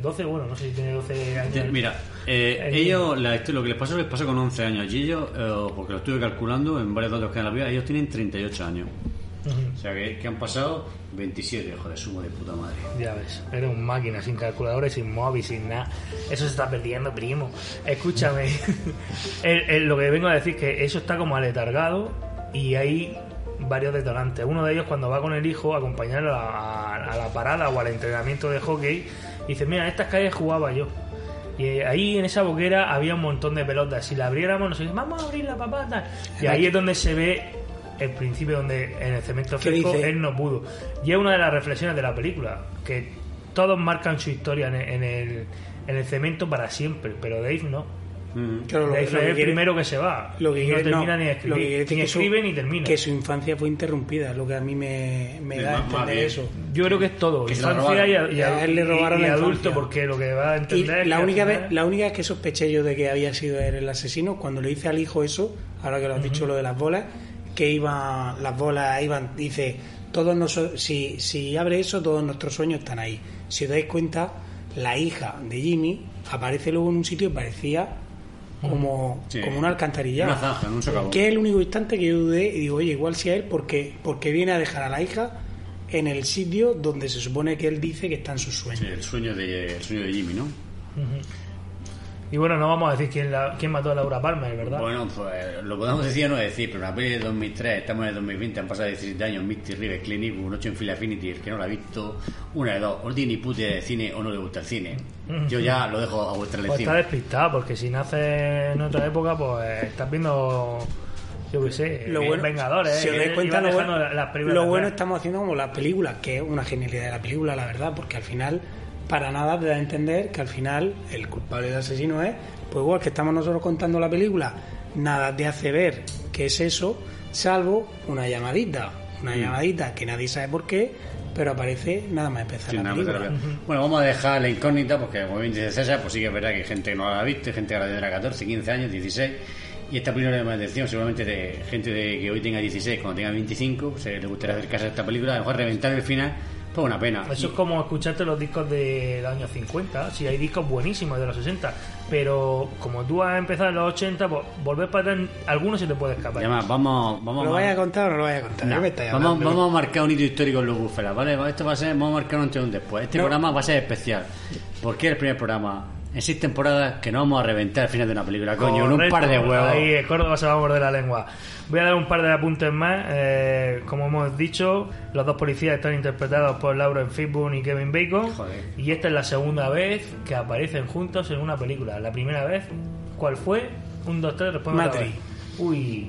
12, bueno, no sé si tiene 12 años. Mira, eh, El- ellos, la- lo que les pasó les pasó con 11 años. Y ellos, eh, porque lo estuve calculando en varios datos que en la vida, ellos tienen 38 años. O sea que, que han pasado 27, joder, sumo de puta madre. Ya ves, eres un máquina sin calculadora y sin móvil, sin nada. Eso se está perdiendo, primo. Escúchame. El- el- lo que vengo a decir es que eso está como aletargado y hay varios detonantes. Uno de ellos cuando va con el hijo a acompañarlo a, a la parada o al entrenamiento de hockey, dice, mira, en estas calles jugaba yo. Y ahí en esa boquera había un montón de pelotas. Si la abriéramos, nos dice, vamos a abrir la papá. tal". Y ahí es donde se ve el principio donde en el cemento ¿Qué fresco él no pudo. Y es una de las reflexiones de la película, que todos marcan su historia en el, en el, en el cemento para siempre, pero Dave no. Claro, lo- Dave lo es que el quiere- primero que se va. Lo que y quiere- no termina no, ni lo que quiere ni que su- escribe ni termina. Que su infancia fue interrumpida, lo que a mí me, me da a entender eso. Yo creo que es todo, Que infancia y, y- A él le robaron y adulto, porque lo que va a Y entender es la única, vez, la única vez que sospeché yo de que había sido él el asesino, cuando le dice al hijo eso, ahora que lo has dicho lo de las bolas, que iban, las bolas iban, dice, todos noso- si, si abre eso, todos nuestros sueños están ahí. Si os dais cuenta, la hija de Jimmy aparece luego en un sitio que parecía como, Sí. como una alcantarillado. Una zanja, en un socavón. Que es el único instante que yo dudé y digo, oye, igual si a él, porque, porque viene a dejar a la hija en el sitio donde se supone que él dice que están sus sueños. Sí, el sueño de, el sueño de Jimmy, ¿no? Y bueno, no vamos a decir quién, la- quién mató a Laura Palmer, ¿verdad? Bueno, pues lo podemos decir o no decir, pero una peli de 2003, estamos en el 2020, han pasado 17 años, Misty River, Clint Eastwood, Noche en Philly Affinity, el que no lo ha visto, una de dos, o tiene ni puta de cine o no le gusta el cine. Yo ya lo dejo a vuestra Pues está elección. despistado, porque si nace en otra época, pues estás viendo, yo qué sé, lo bueno, Vengadores. si os dais cuenta, lo bueno, las lo bueno estamos haciendo como las películas, que es una genialidad de la película, la verdad, porque al final, para nada te da a entender que al final el culpable del asesino es, pues igual que estamos nosotros contando la película, nada te hace ver que es eso, salvo una llamadita, una Mm. llamadita que nadie sabe por qué, pero aparece nada más empezar Sí, la nada más película. la. Bueno, vamos a dejar la incógnita porque, como bien dice César, pues sí que es verdad que hay gente que no la ha visto, hay gente que ahora tendrá 14, 15 años, 16. Y esta película de más atención, seguramente de gente de que hoy tenga 16, cuando tenga 25, pues, eh, le gustaría acercarse a esta película, a lo mejor reventar el final, pues una pena. Eso es como escucharte los discos de los años 50. Sí, hay discos buenísimos de los 60. Pero como tú has empezado en los 80, pues volver para atrás, algunos se te puede escapar. Y además, vamos, vamos ¿Lo a- vaya a contar o no lo vaya a contar? No, ¿Qué me estáis vamos, vamos a marcar un hito histórico en los buferas, ¿vale? Esto va a ser, vamos a marcar un antes y un después. Este No. programa va a ser especial. ¿Por qué el primer programa? Existen temporadas que no vamos a reventar al final de una película, coño, en un Correcto. par de huevos. Ahí, el Córdoba se va a morder la lengua. Voy a dar un par de apuntes más. Eh, como hemos dicho, los dos policías están interpretados por Lauren Fishburne y Kevin Bacon. Y esta es la segunda vez que aparecen juntos en una película. La primera vez, ¿cuál fue? Un, dos, tres, responde Matrix. Uy.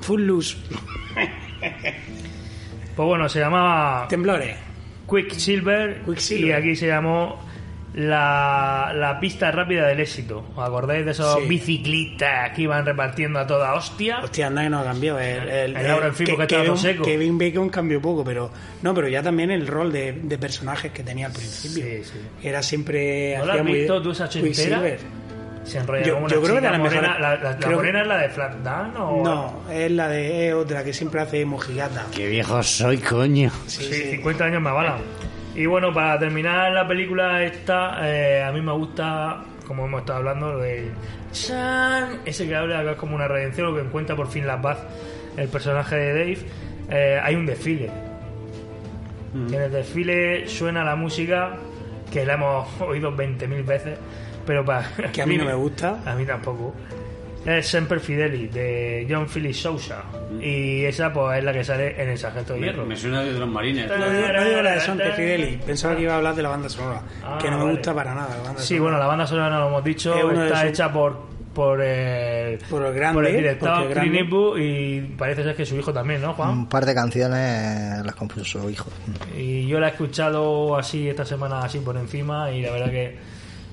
Full loose. Pues bueno, se llamaba Temblores. Quicksilver, Quicksilver. y aquí se llamó la, la pista rápida del éxito. ¿Os acordáis de esos Sí. biciclistas que iban repartiendo a toda hostia? Hostia, anda que no ha cambiado. El, el, El Fishburne que estaba Kevin, todo seco. Kevin Bacon cambió poco, pero no, pero ya también el rol de, de personajes que tenía al principio. Era siempre. ¿No la has muy- visto tú esa ochentera? Se enrolla Yo- como yo creo que las morena. mejores- ¿La, la- la morena es la de Flatdown o...? No, es la de es otra que siempre hace mojigata. Qué viejo soy, coño. Sí, 50 años me avalan. Y bueno, para terminar la película esta, eh, a mí me gusta, como hemos estado hablando, lo del Chan, ese que habla es como una redención, lo que encuentra por fin la paz el personaje de Dave. Eh, hay un desfile. En el desfile suena la música que la hemos oído 20.000 veces, pero para... Que a mí no me gusta. A mí tampoco. Es Semper Fideli, de John Philip Sousa. Y esa pues es la que sale en El Sargento de Hierro. me suena de los marines. No digo, no digo la de Son Fideli, pensaba que iba a hablar de la banda sonora, Ah, que no me vale. gusta para nada. La banda Sí, sonora. bueno, la banda sonora no lo hemos dicho, Es está hecha por por el, Por el grande, por el director grande- y parece ser que su hijo también, ¿no, Juan? Un par de canciones las compuso su hijo. Y yo la he escuchado así esta semana así por encima y la verdad que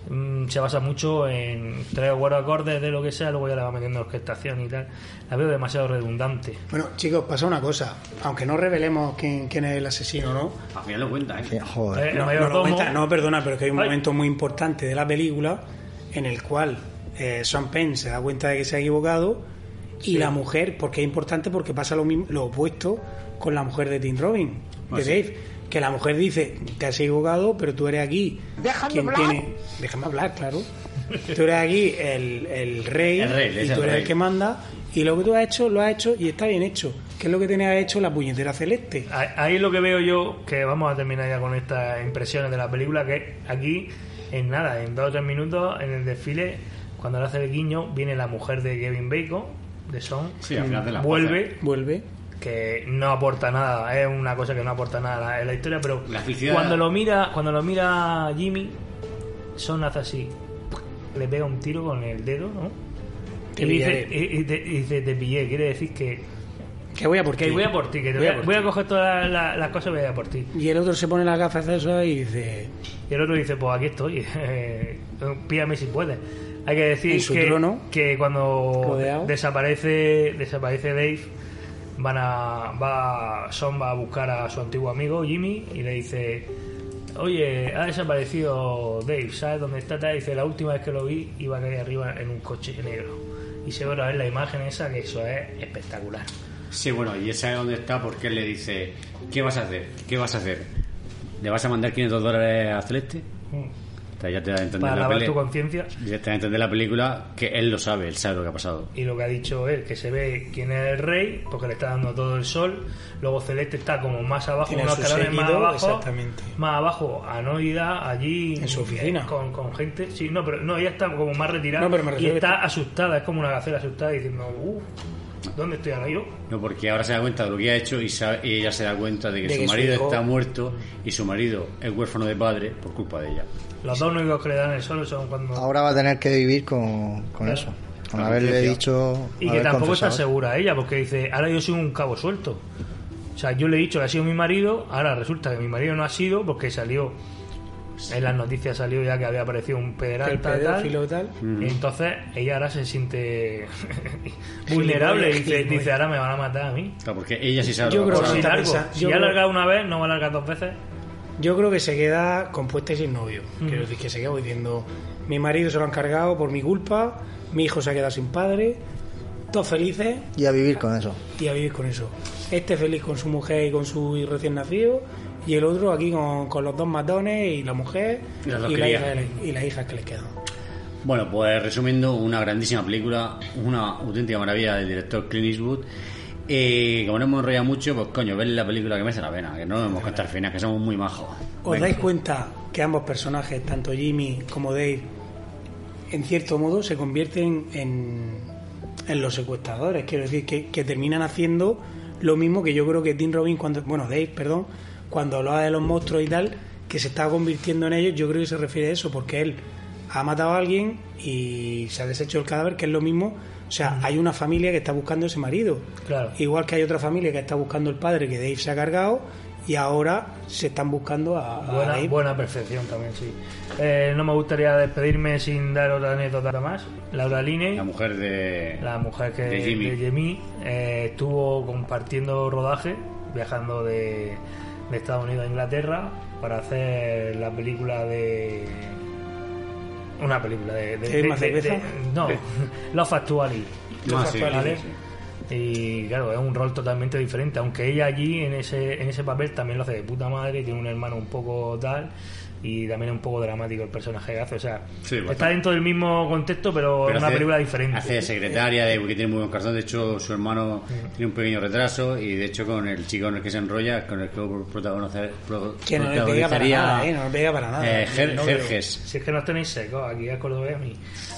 mm, se basa mucho en tres o cuatro acordes de lo que sea, luego ya le va metiendo orquestación y tal. La veo demasiado redundante. Bueno, chicos, pasa una cosa. Aunque no revelemos quién, quién es el asesino, ¿no? Al final lo cuenta, ¿eh? Joder. Eh, No, no mayordomo- lo cuenta, no, perdona, pero que hay un Ay. momento muy importante de la película en el cual eh, Sean Penn se da cuenta de que se ha equivocado y Sí. la mujer, porque es importante porque pasa lo, mismo, lo opuesto con la mujer de Tim Robin, Ah, de sí. Que la mujer dice, te has equivocado, pero tú eres aquí. Déjame quien hablar. tiene, déjame hablar, claro. Tú eres aquí el, el rey, El rey, y tú el eres rey. el que manda y lo que tú has hecho, lo has hecho y está bien hecho. ¿Qué es lo que tenía hecho la puñetera celeste? Ahí es lo que veo yo, que vamos a terminar ya con estas impresiones de la película, que aquí, en nada, en dos o tres minutos, en el desfile, cuando le hace el guiño, viene la mujer de Kevin Bacon, de Son, Sí, al final de la vuelve, vuelve, que no aporta nada, es una cosa que no aporta nada en la historia, pero La felicidad- cuando lo mira, cuando lo mira Jimmy, Son hace así, le pega un tiro con el dedo, ¿no? Te y, dice, y- y te, y dice, te pillé, quiere decir que, Que voy a por que ti. voy a por ti, que te voy, a, voy a coger todas las, cosas y voy a por ti. Y el otro se pone las gafas de esas y dice... Y el otro dice, pues aquí estoy, eh, píllame si puedes. Hay que decir que, trono, que cuando rodeado. desaparece desaparece Dave, van a va Son va a buscar a su antiguo amigo Jimmy y le dice, oye, ha desaparecido Dave, ¿sabes dónde está? Dice, la última vez que lo vi iba ahí arriba en un coche negro. Y se ve otra vez la imagen esa, que eso es espectacular. Sí, bueno, y esa es donde está porque él le dice, ¿qué vas a hacer? ¿Qué vas a hacer? ¿Le vas a mandar 500 dólares a Celeste? O sea, ya te da a entender Para la lavar tu conciencia. ya te da a entender la película que él lo sabe, él sabe lo que ha pasado. y lo que ha dicho él, que se ve quién es el rey, porque le está dando todo el sol. Luego Celeste está como más abajo, unos escalones más abajo. exactamente. Más abajo, Anoida, allí. En su oficina. Con, con gente. Sí, no, pero no, ella está como más retirada. No, pero me y que está- asustada, es como una gacela asustada diciendo, uff, ¿dónde estoy ahora yo? No, porque ahora se da cuenta de lo que ha hecho y, sabe- y ella se da cuenta de que De su que marido está muerto y su marido es huérfano de padre por culpa de ella. Los dos únicos que le dan el sol son cuando. Ahora va a tener que vivir con, con Claro. eso. Con haberle dicho. Y que tampoco está segura ella, porque dice, ahora yo soy un cabo suelto. O sea, yo le he dicho que ha sido mi marido, ahora resulta que mi marido no ha sido porque salió, en las noticias salió ya que había aparecido un El pederasta y tal. Y entonces ella ahora se siente vulnerable y dice, dice, ahora me van a matar a mí. Claro, porque ella sí sabe Yo que creo pasado. Si largo, pensando- si yo ha largado una vez, no va a largar dos veces. Yo creo que se queda compuesta y sin novio. Mm. Quiero decir que se queda diciendo, mi marido se lo han cargado por mi culpa, mi hijo se ha quedado sin padre, todos felices Y a vivir con eso. y a vivir con eso. Este feliz con su mujer y con su recién nacido, y el otro aquí con, con los dos matones y la mujer Y las dos la hija, y la hija que les quedan. Bueno, pues resumiendo, una grandísima película, una auténtica maravilla del director Clint Eastwood. Y como no hemos enrollado mucho, pues coño, ver la película que merece la pena, que no nos hemos contado al final, que somos muy majos. ¿Os Venga. dais cuenta que ambos personajes, tanto Jimmy como Dave, en cierto modo se convierten en, en los secuestradores? Quiero decir, que, que terminan haciendo lo mismo que yo creo que Tim Robbins, cuando, bueno, Dave, perdón, cuando hablaba de los monstruos y tal, que se estaba convirtiendo en ellos, yo creo que se refiere a eso, porque él ha matado a alguien y se ha deshecho el cadáver, que es lo mismo. O sea, hay una familia que está buscando ese marido. Claro. Igual que hay otra familia que está buscando el padre que Dave se ha cargado y ahora se están buscando a, a Buena, Dave. buena percepción también, sí. Eh, no me gustaría despedirme sin dar otra anécdota más. Laura Linney, La mujer de. la mujer que de Jimmy. Jimmy, eh, estuvo compartiendo rodaje, viajando de, de Estados Unidos a Inglaterra para hacer la película de una película de, de, ¿Qué, de- más de- cerveza? de- no Love Actually. Ah, y claro es un rol totalmente diferente aunque ella allí en ese en ese papel también lo hace de puta madre tiene un hermano un poco tal y también es un poco dramático el personaje que hace o sea Sí, está dentro del mismo contexto pero, Pero es una hace- película diferente Hace de secretaria, de, que tiene muy buen corazón. De hecho, su hermano tiene un pequeño retraso y de hecho con el chico en el que se enrolla, con el que protagoniza- pro- Que no le pega para protagonizaría, nada, ¿eh? No le pega para nada. eh, Ger- No, Jerjes. Si es que nos tenéis secos aquí a Córdoba mí.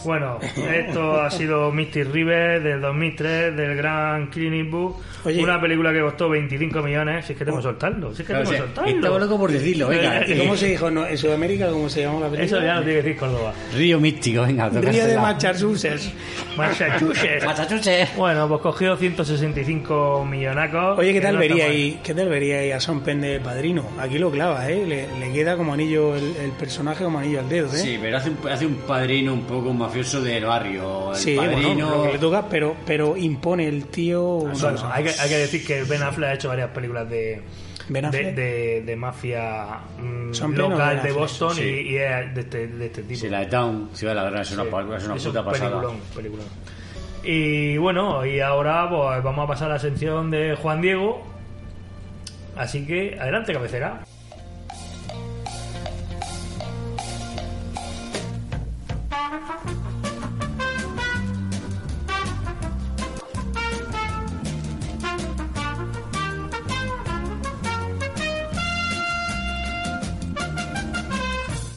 Bueno, esto ha sido Misty River del 2003 del gran Clint Eastwood. Oye. una película que costó 25 millones. Si es que tengo que soltarlo. Si es que tengo que soltarlo. estaba loco por decirlo, venga. Eh, ¿Y cómo se dijo? No, ¿En Sudamérica cómo se llamó la película? Eso ya lo tiene que decir Córdoba. Río místico, venga, Río de. Massachusetts. Massachusetts. Massachusetts. Bueno, pues cogió 165 millonacos. Oye, ¿qué tal no vería ahí, ¿qué tal vería ahí a Son Penn de Padrino? Aquí lo clava, ¿eh? Le, le queda como anillo el, el personaje como anillo al dedo, ¿eh? Sí, pero hace un, hace un padrino un poco mafioso del barrio. El Sí, padrino. bueno, lo que le toca, pero, pero impone el tío. cosa. hay, que, hay que decir que Ben Affleck ha hecho varias películas de, de, de, de mafia mm, ¿Son Ben o Ben local de? Boston Sí. y, y es de este, de este tipo. Si la de Town, si va la verdad, es una, Sí, es una es puta un pasada. Peliculón, peliculón. Y bueno, y ahora pues vamos a pasar a la sección de Juan Diego. Así que adelante, cabecera.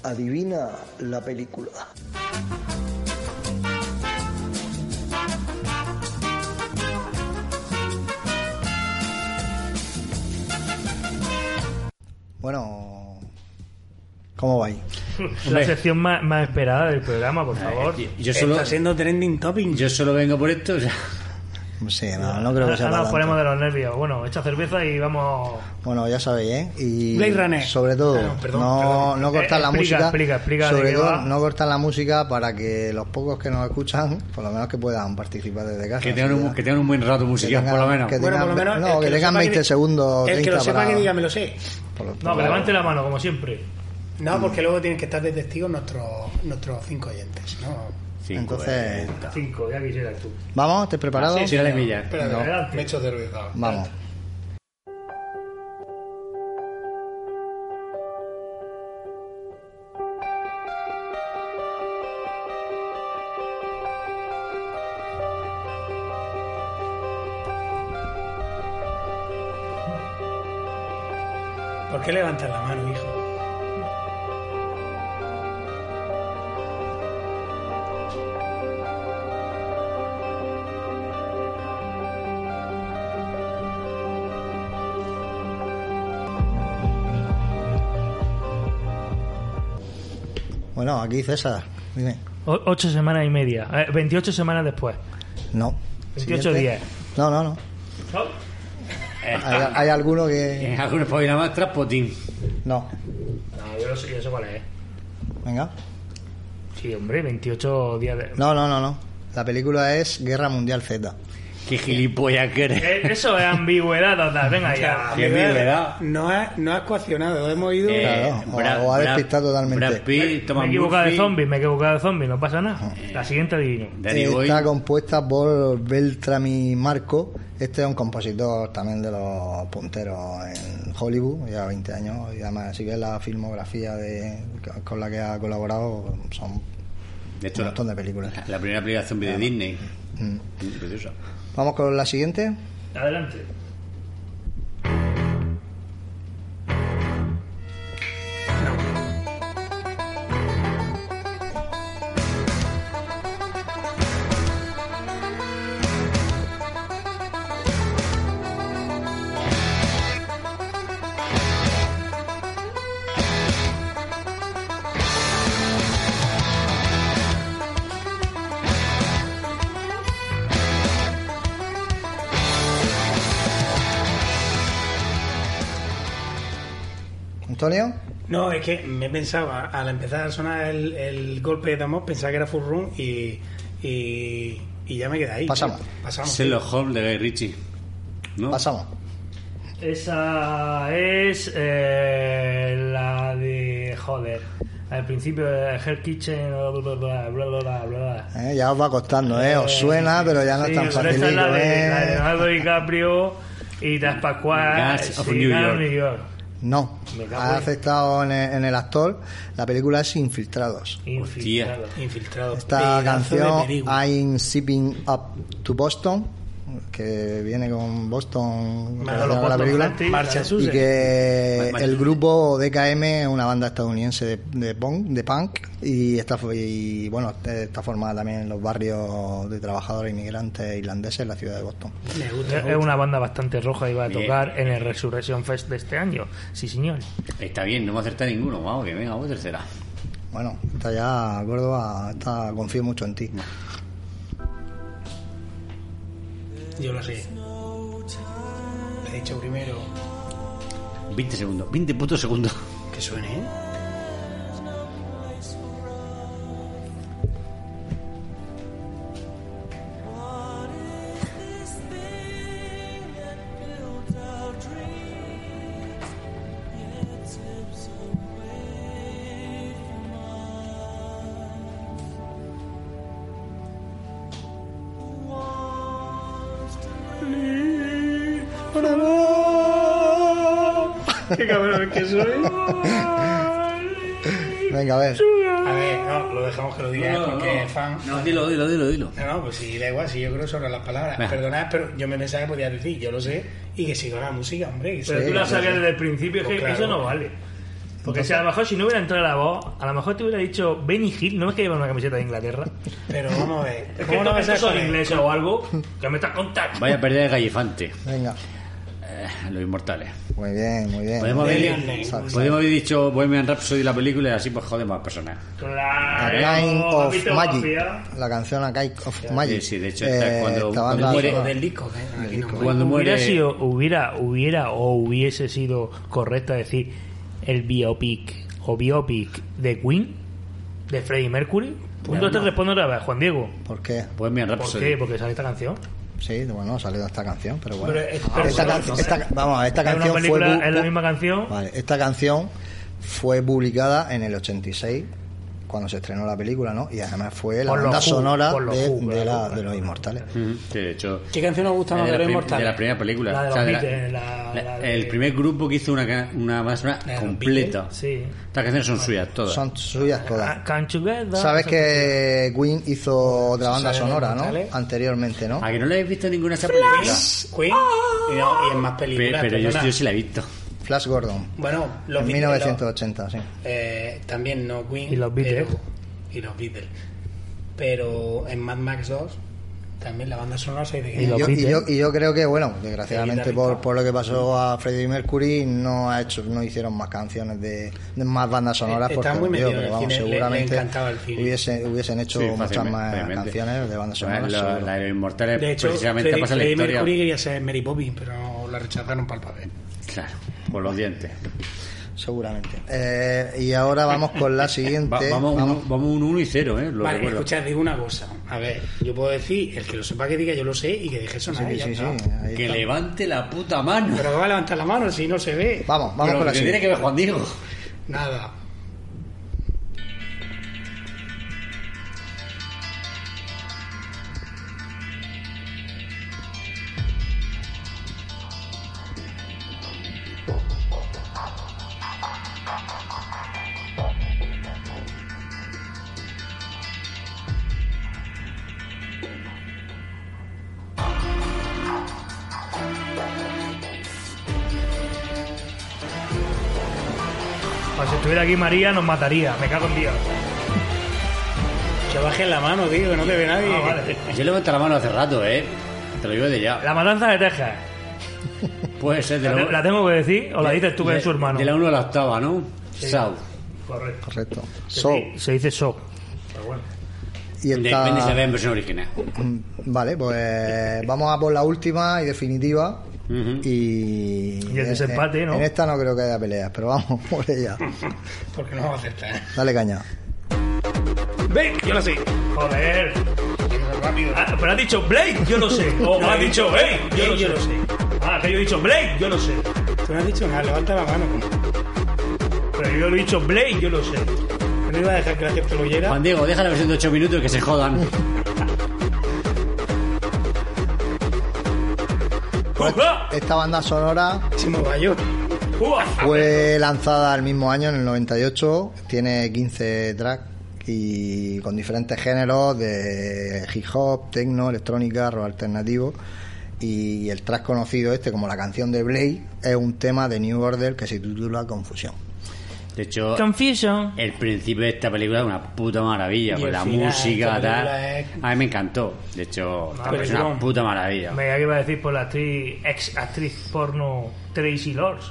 Adivina la película. Bueno, ¿cómo va ahí? La sección más, más esperada del programa, por favor. Yo solo, Está siendo trending topic. yo solo vengo por esto. o sea, Sí, no, no creo que sea ahora nos tanto. ponemos de los nervios. Bueno, echa cerveza y vamos. Bueno, ya sabéis, ¿eh? Y Blade Runner. sobre todo, Ah, no, perdón, no, perdón. no cortar Eh, la explica, música. explica, explica sobre todo, va. no cortar la música para que los pocos que nos escuchan, por lo menos que puedan participar desde casa. que, tengan un, que tengan un buen rato musical, tengan- por lo menos. que Bueno, por lo tengan- menos. no, que lo tengan sepa 20 segundos, El que 30 lo sepa para- que diga, me lo sé. por- por- No, que levante la mano, como siempre. No, porque luego tienen que estar de testigos nuestros, nuestros cinco oyentes. ¿no? Cinco, Entonces, Cinco, ya quisieras tú. vamos, ¿estás preparado? Sí, dale milla. Espérate, No. Adelante. me echo cerveza. Vamos. ¿Por qué levantas la mano, Bueno, aquí César, dime. O- ocho semanas y media. Eh, 28 semanas después. No. 28 Siguiente. días. No, no, no. Hay, hay alguno que. Eh, Algunos para ir a más Traspotín. No. No, yo, lo sé, yo sé cuál es. Venga. Sí, hombre, 28 días de... No, no, no, no. La película es Guerra Mundial Z. Qué gilipollas que eres. Eh, Eso es ambigüedad total. Venga ya. Qué ambigüedad. No has, no has coaccionado, hemos ido. Eh, Claro, o- Brad- o ha Brad- despistado totalmente. Brad Pitt, Me he equivocado de Murphy, zombies, me he equivocado de zombies, no pasa nada. La siguiente adivino. Danny Boyle. Está compuesta por Beltrami Marco. Este es un compositor también de los punteros en Hollywood, ya 20 años. Y además, si ves la filmografía de, con la que ha colaborado, son De hecho, un montón de películas. la primera película zombie de Disney. Mm. Preciosa. Vamos con la siguiente. Adelante. No, es que me pensaba, al empezar a sonar el, el golpe de amor, pensaba que era Full Room y, y, y ya me quedé ahí. Pasamos. Pasamos. Sherlock Holmes de Guy Ritchie. ¿No? Pasamos. Esa es eh, la de. Joder. Al principio de Hell Kitchen. Bla, bla, bla, bla, bla, bla, bla. Eh, ya os va costando, ¿eh? Os suena, pero ya no Sí, es tan pero esa fácil. es la de, la de ¿eh? Leonardo DiCaprio y Das Pascual. Gas of sí, New York. New York. No, ha aceptado en el, en el actor. La película es Infiltrados. Infiltrado. Infiltrado. Esta Pedazo canción. I'm Zipping Up to Boston, que viene con Boston, Manolo con la Boston película, Celtics, y que el grupo DKM es una banda estadounidense de, de punk, de punk y está, y, bueno, está formada también en los barrios de trabajadores inmigrantes irlandeses en la ciudad de Boston. Me gusta. Es una banda bastante roja y va a Bien. tocar en el Resurrection Fest de este año. Sí, señor. Está bien, no me acerta ninguno. Vamos, que venga, vamos tercera. Bueno, está ya Córdoba, está, confío mucho en ti. Yo lo sé. Le he dicho primero 20 segundos. 20 putos segundos. que suene, ¿eh? Qué cabrón que soy. Venga, a ver. A ver, no, lo dejamos que lo diga No, porque no. es fan. No, dilo, dilo, dilo, dilo. No, no, pues sí, da igual, si yo creo sobre las palabras. Venga. Perdonad, pero yo me pensaba que podía decir, yo lo sé, y que siga la música, hombre. Pero sí, tú la sabías desde el principio, es Pues que claro. eso no vale. Porque si a lo mejor si no hubiera entrado la voz, a lo mejor te hubiera dicho Benny Hill, no es que lleva una camiseta de Inglaterra. Pero vamos a ver. Es que ¿Cómo no a saber? ingleses o algo que me estás contando. Vaya pérdida de gallifante. Venga. Los inmortales. Muy bien, muy bien. Podemos haber, names. podemos haber dicho Bohemian Rhapsody la película y así pues jodemos a personas. A Claro. Kind ¿has of Magic. Mafia? La canción A Kind of Magic. Sí, sí, de hecho, Eh, cuando- cuando muere-. Del disco, ¿eh? No Cuando hubiera muere- sido, hubiera, hubiera o hubiese sido correcto decir el biopic o biopic de Queen de Freddie Mercury. Punto te no. respondo otra vez, Juan Diego. ¿Por qué? Bohemian ¿Por Rhapsody. qué? Porque sale esta canción. Sí, bueno, ha salido esta canción, pero bueno. Pero es- esta, pero- can- no esta- vamos, esta canción fue película, bu- es la misma canción. Vale, esta canción fue publicada en el 86 cuando se estrenó la película, ¿no? Y además fue la Por banda sonora de, Who, de claro, la- de los Inmortales. Sí, de hecho. ¿Qué canción os gusta más de, de los Inmortales? de la primera película. La de O los sea, de la- Beatles, la- la- la de- el primer grupo que hizo una, una banda completa. Sí. Estas canciones son suyas todas. Son suyas todas. Can't you get that? Sabes que Queen hizo otra banda ¿Sale de sonora, ¿no? Anteriormente, ¿no? ¿A que no le habéis visto ninguna de esas películas? Queen y, no, y en más Pe- películas. pero yo sí la he visto. Flash Gordon. Bueno, los en Beatles, 1980, sí. eh, también no Queen. Y los Beatles. pero- y los Beatles. Pero en Mad Max 2 también la banda sonora se Y Y los yo, y, Beatles. yo, y yo creo que, bueno, desgraciadamente por, por lo que pasó a Freddie Mercury, no ha hecho, no hicieron más canciones de, de más bandas sonoras Eh, porque está muy metido en pero el vamos, cine, le- le seguramente encantaba el cine. hubiese, hubiesen hecho Sí, muchas más canciones de bandas sonoras. La, de los Inmortales De hecho, precisamente Freddie, pasa la Freddie historia. Mercury quería ser Mary Poppins, pero la rechazaron para el papel. Claro, por los dientes. Seguramente. Eh, y ahora vamos con la siguiente. Va- vamos, Vamos. Un, vamos un 1 y 0, ¿eh? Lo vale, recuerdo. escuchad, digo una cosa. A ver, yo puedo decir, el que lo sepa que diga yo lo sé y que deje sonar. Sí, Que está. levante la puta mano. Pero que va a levantar la mano si no se ve. Vamos, vamos Pero con la que tiene siguiente. que ver Juan Diego. Nada. Estuviera aquí María nos mataría. Me cago en Dios. Que bajes la mano, tío, que no te ve nadie. Ah, vale. Yo levanto la mano hace rato, ¿eh? Te lo digo de ya. La matanza de Texas. Puede ser de ¿La, la, te- la tengo que decir o la dices tú que de- es su hermano? De la 1 a la octava, ¿no? Sí. South. Correcto. Correcto. Se, So, se dice so. Pero bueno. y Depende si la esta... en versión original. Vale, pues vamos a por la última y definitiva. Y, Y el desempate, en, ¿no? En esta no creo que haya peleas, pero vamos por ella. Porque no vamos a acertar. Dale caña. ¡Ven! Yo lo sé. Joder. Ah, pero has dicho Blake, yo lo sé. O No, has he dicho dicho, Hey, yo, "Hey, lo, yo sé. lo sé". Ah, que yo he dicho Blake, yo lo sé. Tú no has dicho nada, levanta la mano. Pero yo lo he dicho Blake, yo lo sé. No iba a dejar que la gente lo oyera. Juan Diego, deja la versión de 8 minutos y que se jodan. Esta banda sonora fue lanzada el mismo año, en el 98. Tiene 15 tracks y con diferentes géneros de hip hop, techno, electrónica, rock alternativo. Y el track conocido este como la canción de Blade es un tema de New Order que se titula Confusión. De hecho, Confusion. el principio de esta película es una puta maravilla. Y Con la final, música, tal. es- A mí me encantó. De hecho, es una puta maravilla. Me que iba a decir por la actriz, ex actriz porno Tracy Lords.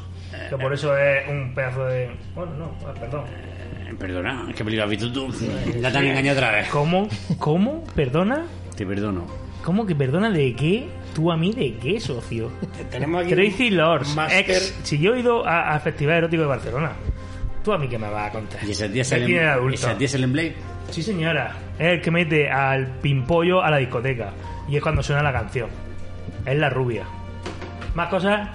Que por eso es un pedazo de. Bueno, no, ah, perdón. Eh, Perdona, ¿qué película has visto tú? Ya te han engañado otra vez. ¿Cómo? ¿Cómo? ¿Perdona? Te perdono. ¿Cómo que perdona de qué? ¿Tú a mí de qué, socio? Tenemos aquí Tracy Lords, ex. Si yo he ido a- al Festival Erótico de Barcelona, ¿tú a mí qué me vas a contar? ¿Y ese sale adulto. ese día sale en Blade? Sí, señora. Es el que mete al pimpollo a la discoteca. Y es cuando suena la canción. Es la rubia. ¿Más cosas?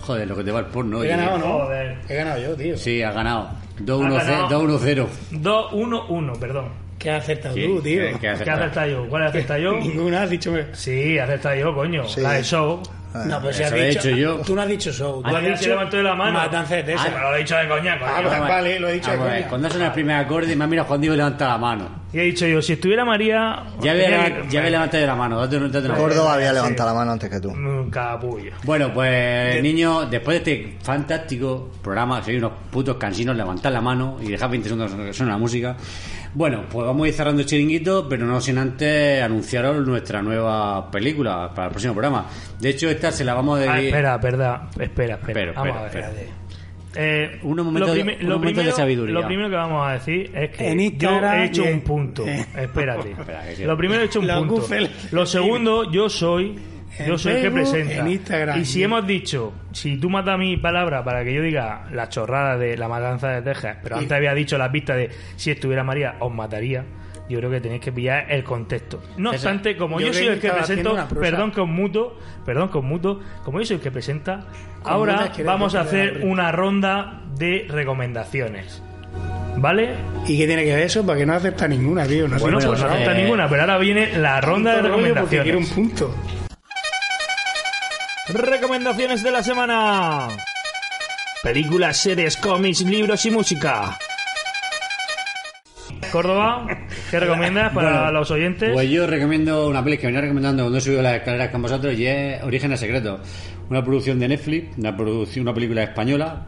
Joder, lo que te va el porno. He ganado, ¿no? Joder. He ganado yo, tío. Sí. Has ganado. 2-1-0. 2-1-1, perdón. ¿Qué has acertado Sí, tú, tío? ¿qué- qué has ¿Qué has acertado yo? ¿Cuál has acertado yo? Ninguna has dicho. me- Sí, has acertado yo, coño. Sí. La de Show. No, pero si has Eso he dicho, dicho yo. Tú no has dicho show. Tú Ah, has sí, dicho levantó la mano. Matanza de Texas. Ah, pero lo he dicho de coña, coño. Ah, pues vale, lo he dicho de Vamos a ver, coña. Cuando suena el primer acorde, me ha mirado Juan Diego y levanta la mano. Y he dicho yo, si estuviera María... Ya voy a, tenía levant- que- ya voy a levantar yo la mano. Date, date una Córdoba había sí. levantado la mano antes que tú. Capullo. Bueno, pues niño, después de este fantástico programa, sois unos putos cansinos, levantad la mano y dejad 20 segundos que suene la música. Bueno, pues vamos a ir cerrando el chiringuito, pero no sin antes anunciaros nuestra nueva película para el próximo programa. De hecho, esta se la vamos a Ah, dedicar. espera, verdad. Espera, espera. Espera, Vamos espera, a ver. espera. Eh, Unos momentos lo primi- momentos de primero- sabiduría. Lo primero que vamos a decir es que En yo Instagram he hecho un punto. Espérate. Lo primero he hecho un punto. Lo segundo, yo soy. Yo soy el que presenta. en Instagram. Y si hemos dicho, si tú matas mi palabra para que yo diga la chorrada de la matanza de Texas, pero antes había dicho la pista de si estuviera María, os mataría. Yo creo que tenéis que pillar el contexto. No obstante, como yo yo, soy el que presento, perdón que os muto, perdón que os muto, como yo soy el que presenta, Con ahora vamos a hacer una ronda de recomendaciones. ¿Vale? ¿Y qué tiene que ver eso? Para que no acepta ninguna, tío. No bueno, pues no acepta eh, ninguna, pero ahora viene la ronda de recomendaciones. quiero un punto. Recomendaciones de la semana. Películas, series, cómics, libros y música. Córdoba, ¿qué recomiendas para Bueno, los oyentes? Pues yo recomiendo una peli que venía recomendando cuando he subido las escaleras con vosotros y es Orígenes Secretos. Una producción de Netflix, una, producción, una película española.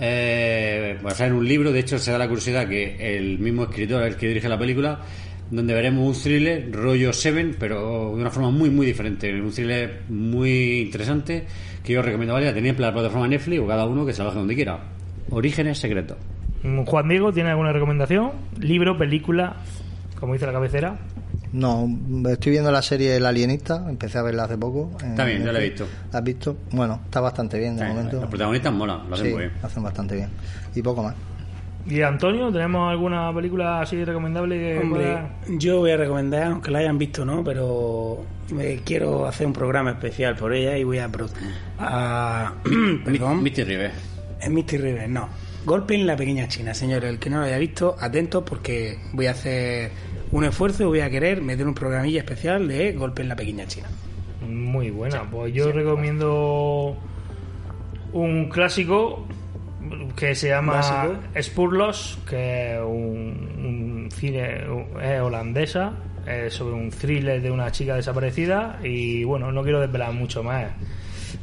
Eh, basada en un libro, de hecho se da la curiosidad que el mismo escritor, el que dirige la película, donde veremos un thriller rollo Seven, pero de una forma muy muy diferente. Un thriller muy interesante que yo recomiendo, ¿vale? La tenéis en la plataforma Netflix o cada uno que se baje donde quiera. Orígenes Secretos. Mm, Juan Diego, ¿tiene alguna recomendación? Libro, película, como dice la cabecera. No, estoy viendo la serie El Alienista, empecé a verla hace poco. Está bien, ya la he visto. ¿La has visto? Bueno, está bastante bien de momento. Los protagonistas molan, lo hacen Sí, muy bien. lo hacen bastante bien. Y poco más. ¿Y Antonio, tenemos alguna película así recomendable que Hombre, pueda- yo voy a recomendar, aunque la hayan visto no, pero me quiero hacer un programa especial por ella y voy a... pro- a perdón. Misty River. Es Misty River, no. Golpe en la pequeña China, señores. El que no lo haya visto, atentos porque voy a hacer un esfuerzo y voy a querer meter un programilla especial de Golpe en la pequeña China. Muy buena. Pues yo recomiendo un clásico que se llama Básico. Spurlos, que es un, un cine es holandesa, es sobre un thriller de una chica desaparecida y bueno, no quiero desvelar mucho más.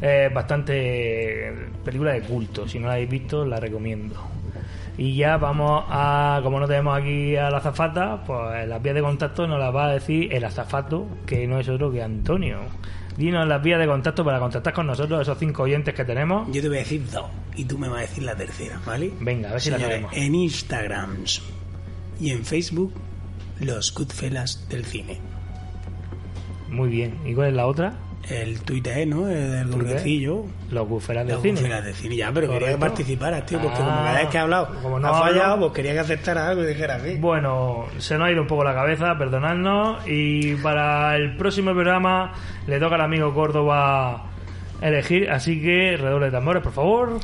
Es bastante película de culto, si no la habéis visto la recomiendo. Y ya vamos a, como no tenemos aquí a la azafata, pues las vías de contacto nos las va a decir el azafato, que no es otro que Antonio. Dinos las vías de contacto para contactar con nosotros, esos cinco oyentes que tenemos. Yo te voy a decir dos y tú me vas a decir la tercera, ¿vale? Venga, a ver si la sabemos. En Instagram y en Facebook, los Goodfellas del cine. Muy bien. ¿Y cuál es la otra? El Twitter, ¿no? El gordecillo. Los buferas del Los cine. Goodfellas del cine, ya, pero quería que participaras, tío, porque como Ah, cada vez que he hablado como no ha fallado, hablo- pues quería que aceptara algo y dijera así. Bueno, se nos ha ido un poco la cabeza, perdonadnos. Y para el próximo programa le toca al amigo Córdoba elegir, así que redoble de tambores, por favor.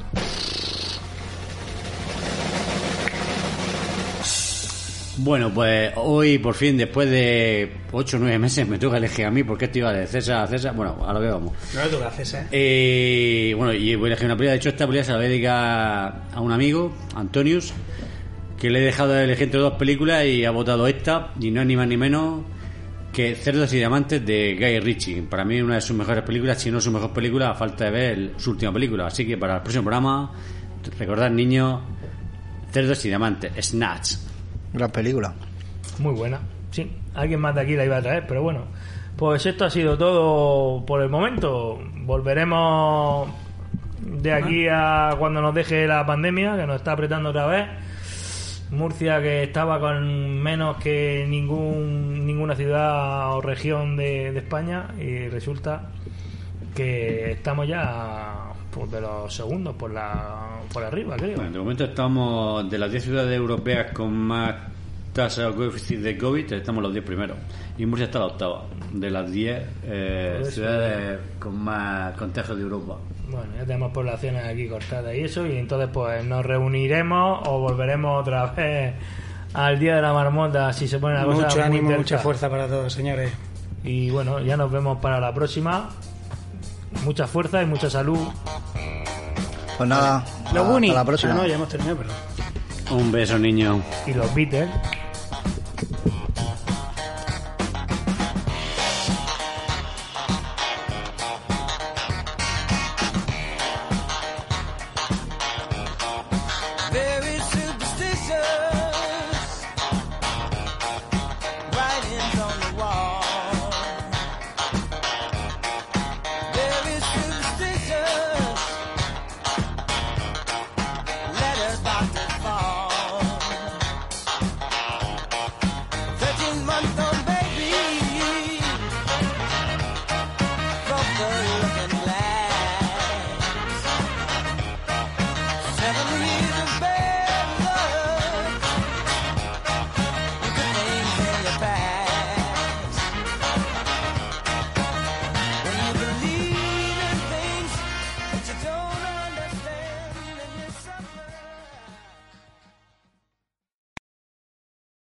Bueno, pues hoy por fin, después de 8 o 9 meses, me toca elegir a mí porque esto iba de César a César. Bueno, a lo que vamos. No le toca hacer ese. Eh, bueno, y voy a elegir una película. De hecho, esta película se la voy a dedicar a un amigo, Antonius, que le he dejado de elegir entre dos películas y ha votado esta, y no es ni más ni menos que Cerdos y Diamantes de Guy Ritchie. Para mí, una de sus mejores películas, si no su mejor película, a falta de ver su última película. Así que para el próximo programa, recordad, niños, Cerdos y Diamantes, Snatch. Gran película. Muy buena. Sí, alguien más de aquí la iba a traer, pero bueno. Pues esto ha sido todo por el momento. Volveremos de aquí a cuando nos deje la pandemia, que nos está apretando otra vez. Murcia, que estaba con menos que ningún ninguna ciudad o región de, de España, y resulta que estamos ya pues, de los segundos por la por arriba, creo. Bueno, de momento estamos de las 10 ciudades europeas con más tasa o coeficiente de COVID, estamos los 10 primeros. Y Murcia está la octava, de las 10 eh, ciudades con más contagios de Europa. Bueno, ya tenemos poblaciones aquí cortadas y eso, y entonces pues nos reuniremos o volveremos otra vez al día de la marmota si se pone la cosa Mucho ánimo, mucha fuerza para todos, señores. Y bueno, ya nos vemos para la próxima. Mucha fuerza y mucha salud. Pues nada, Los hasta Goonies. la próxima. Ah, no, ya hemos terminado, pero. Un beso, niño. Y los Beatles.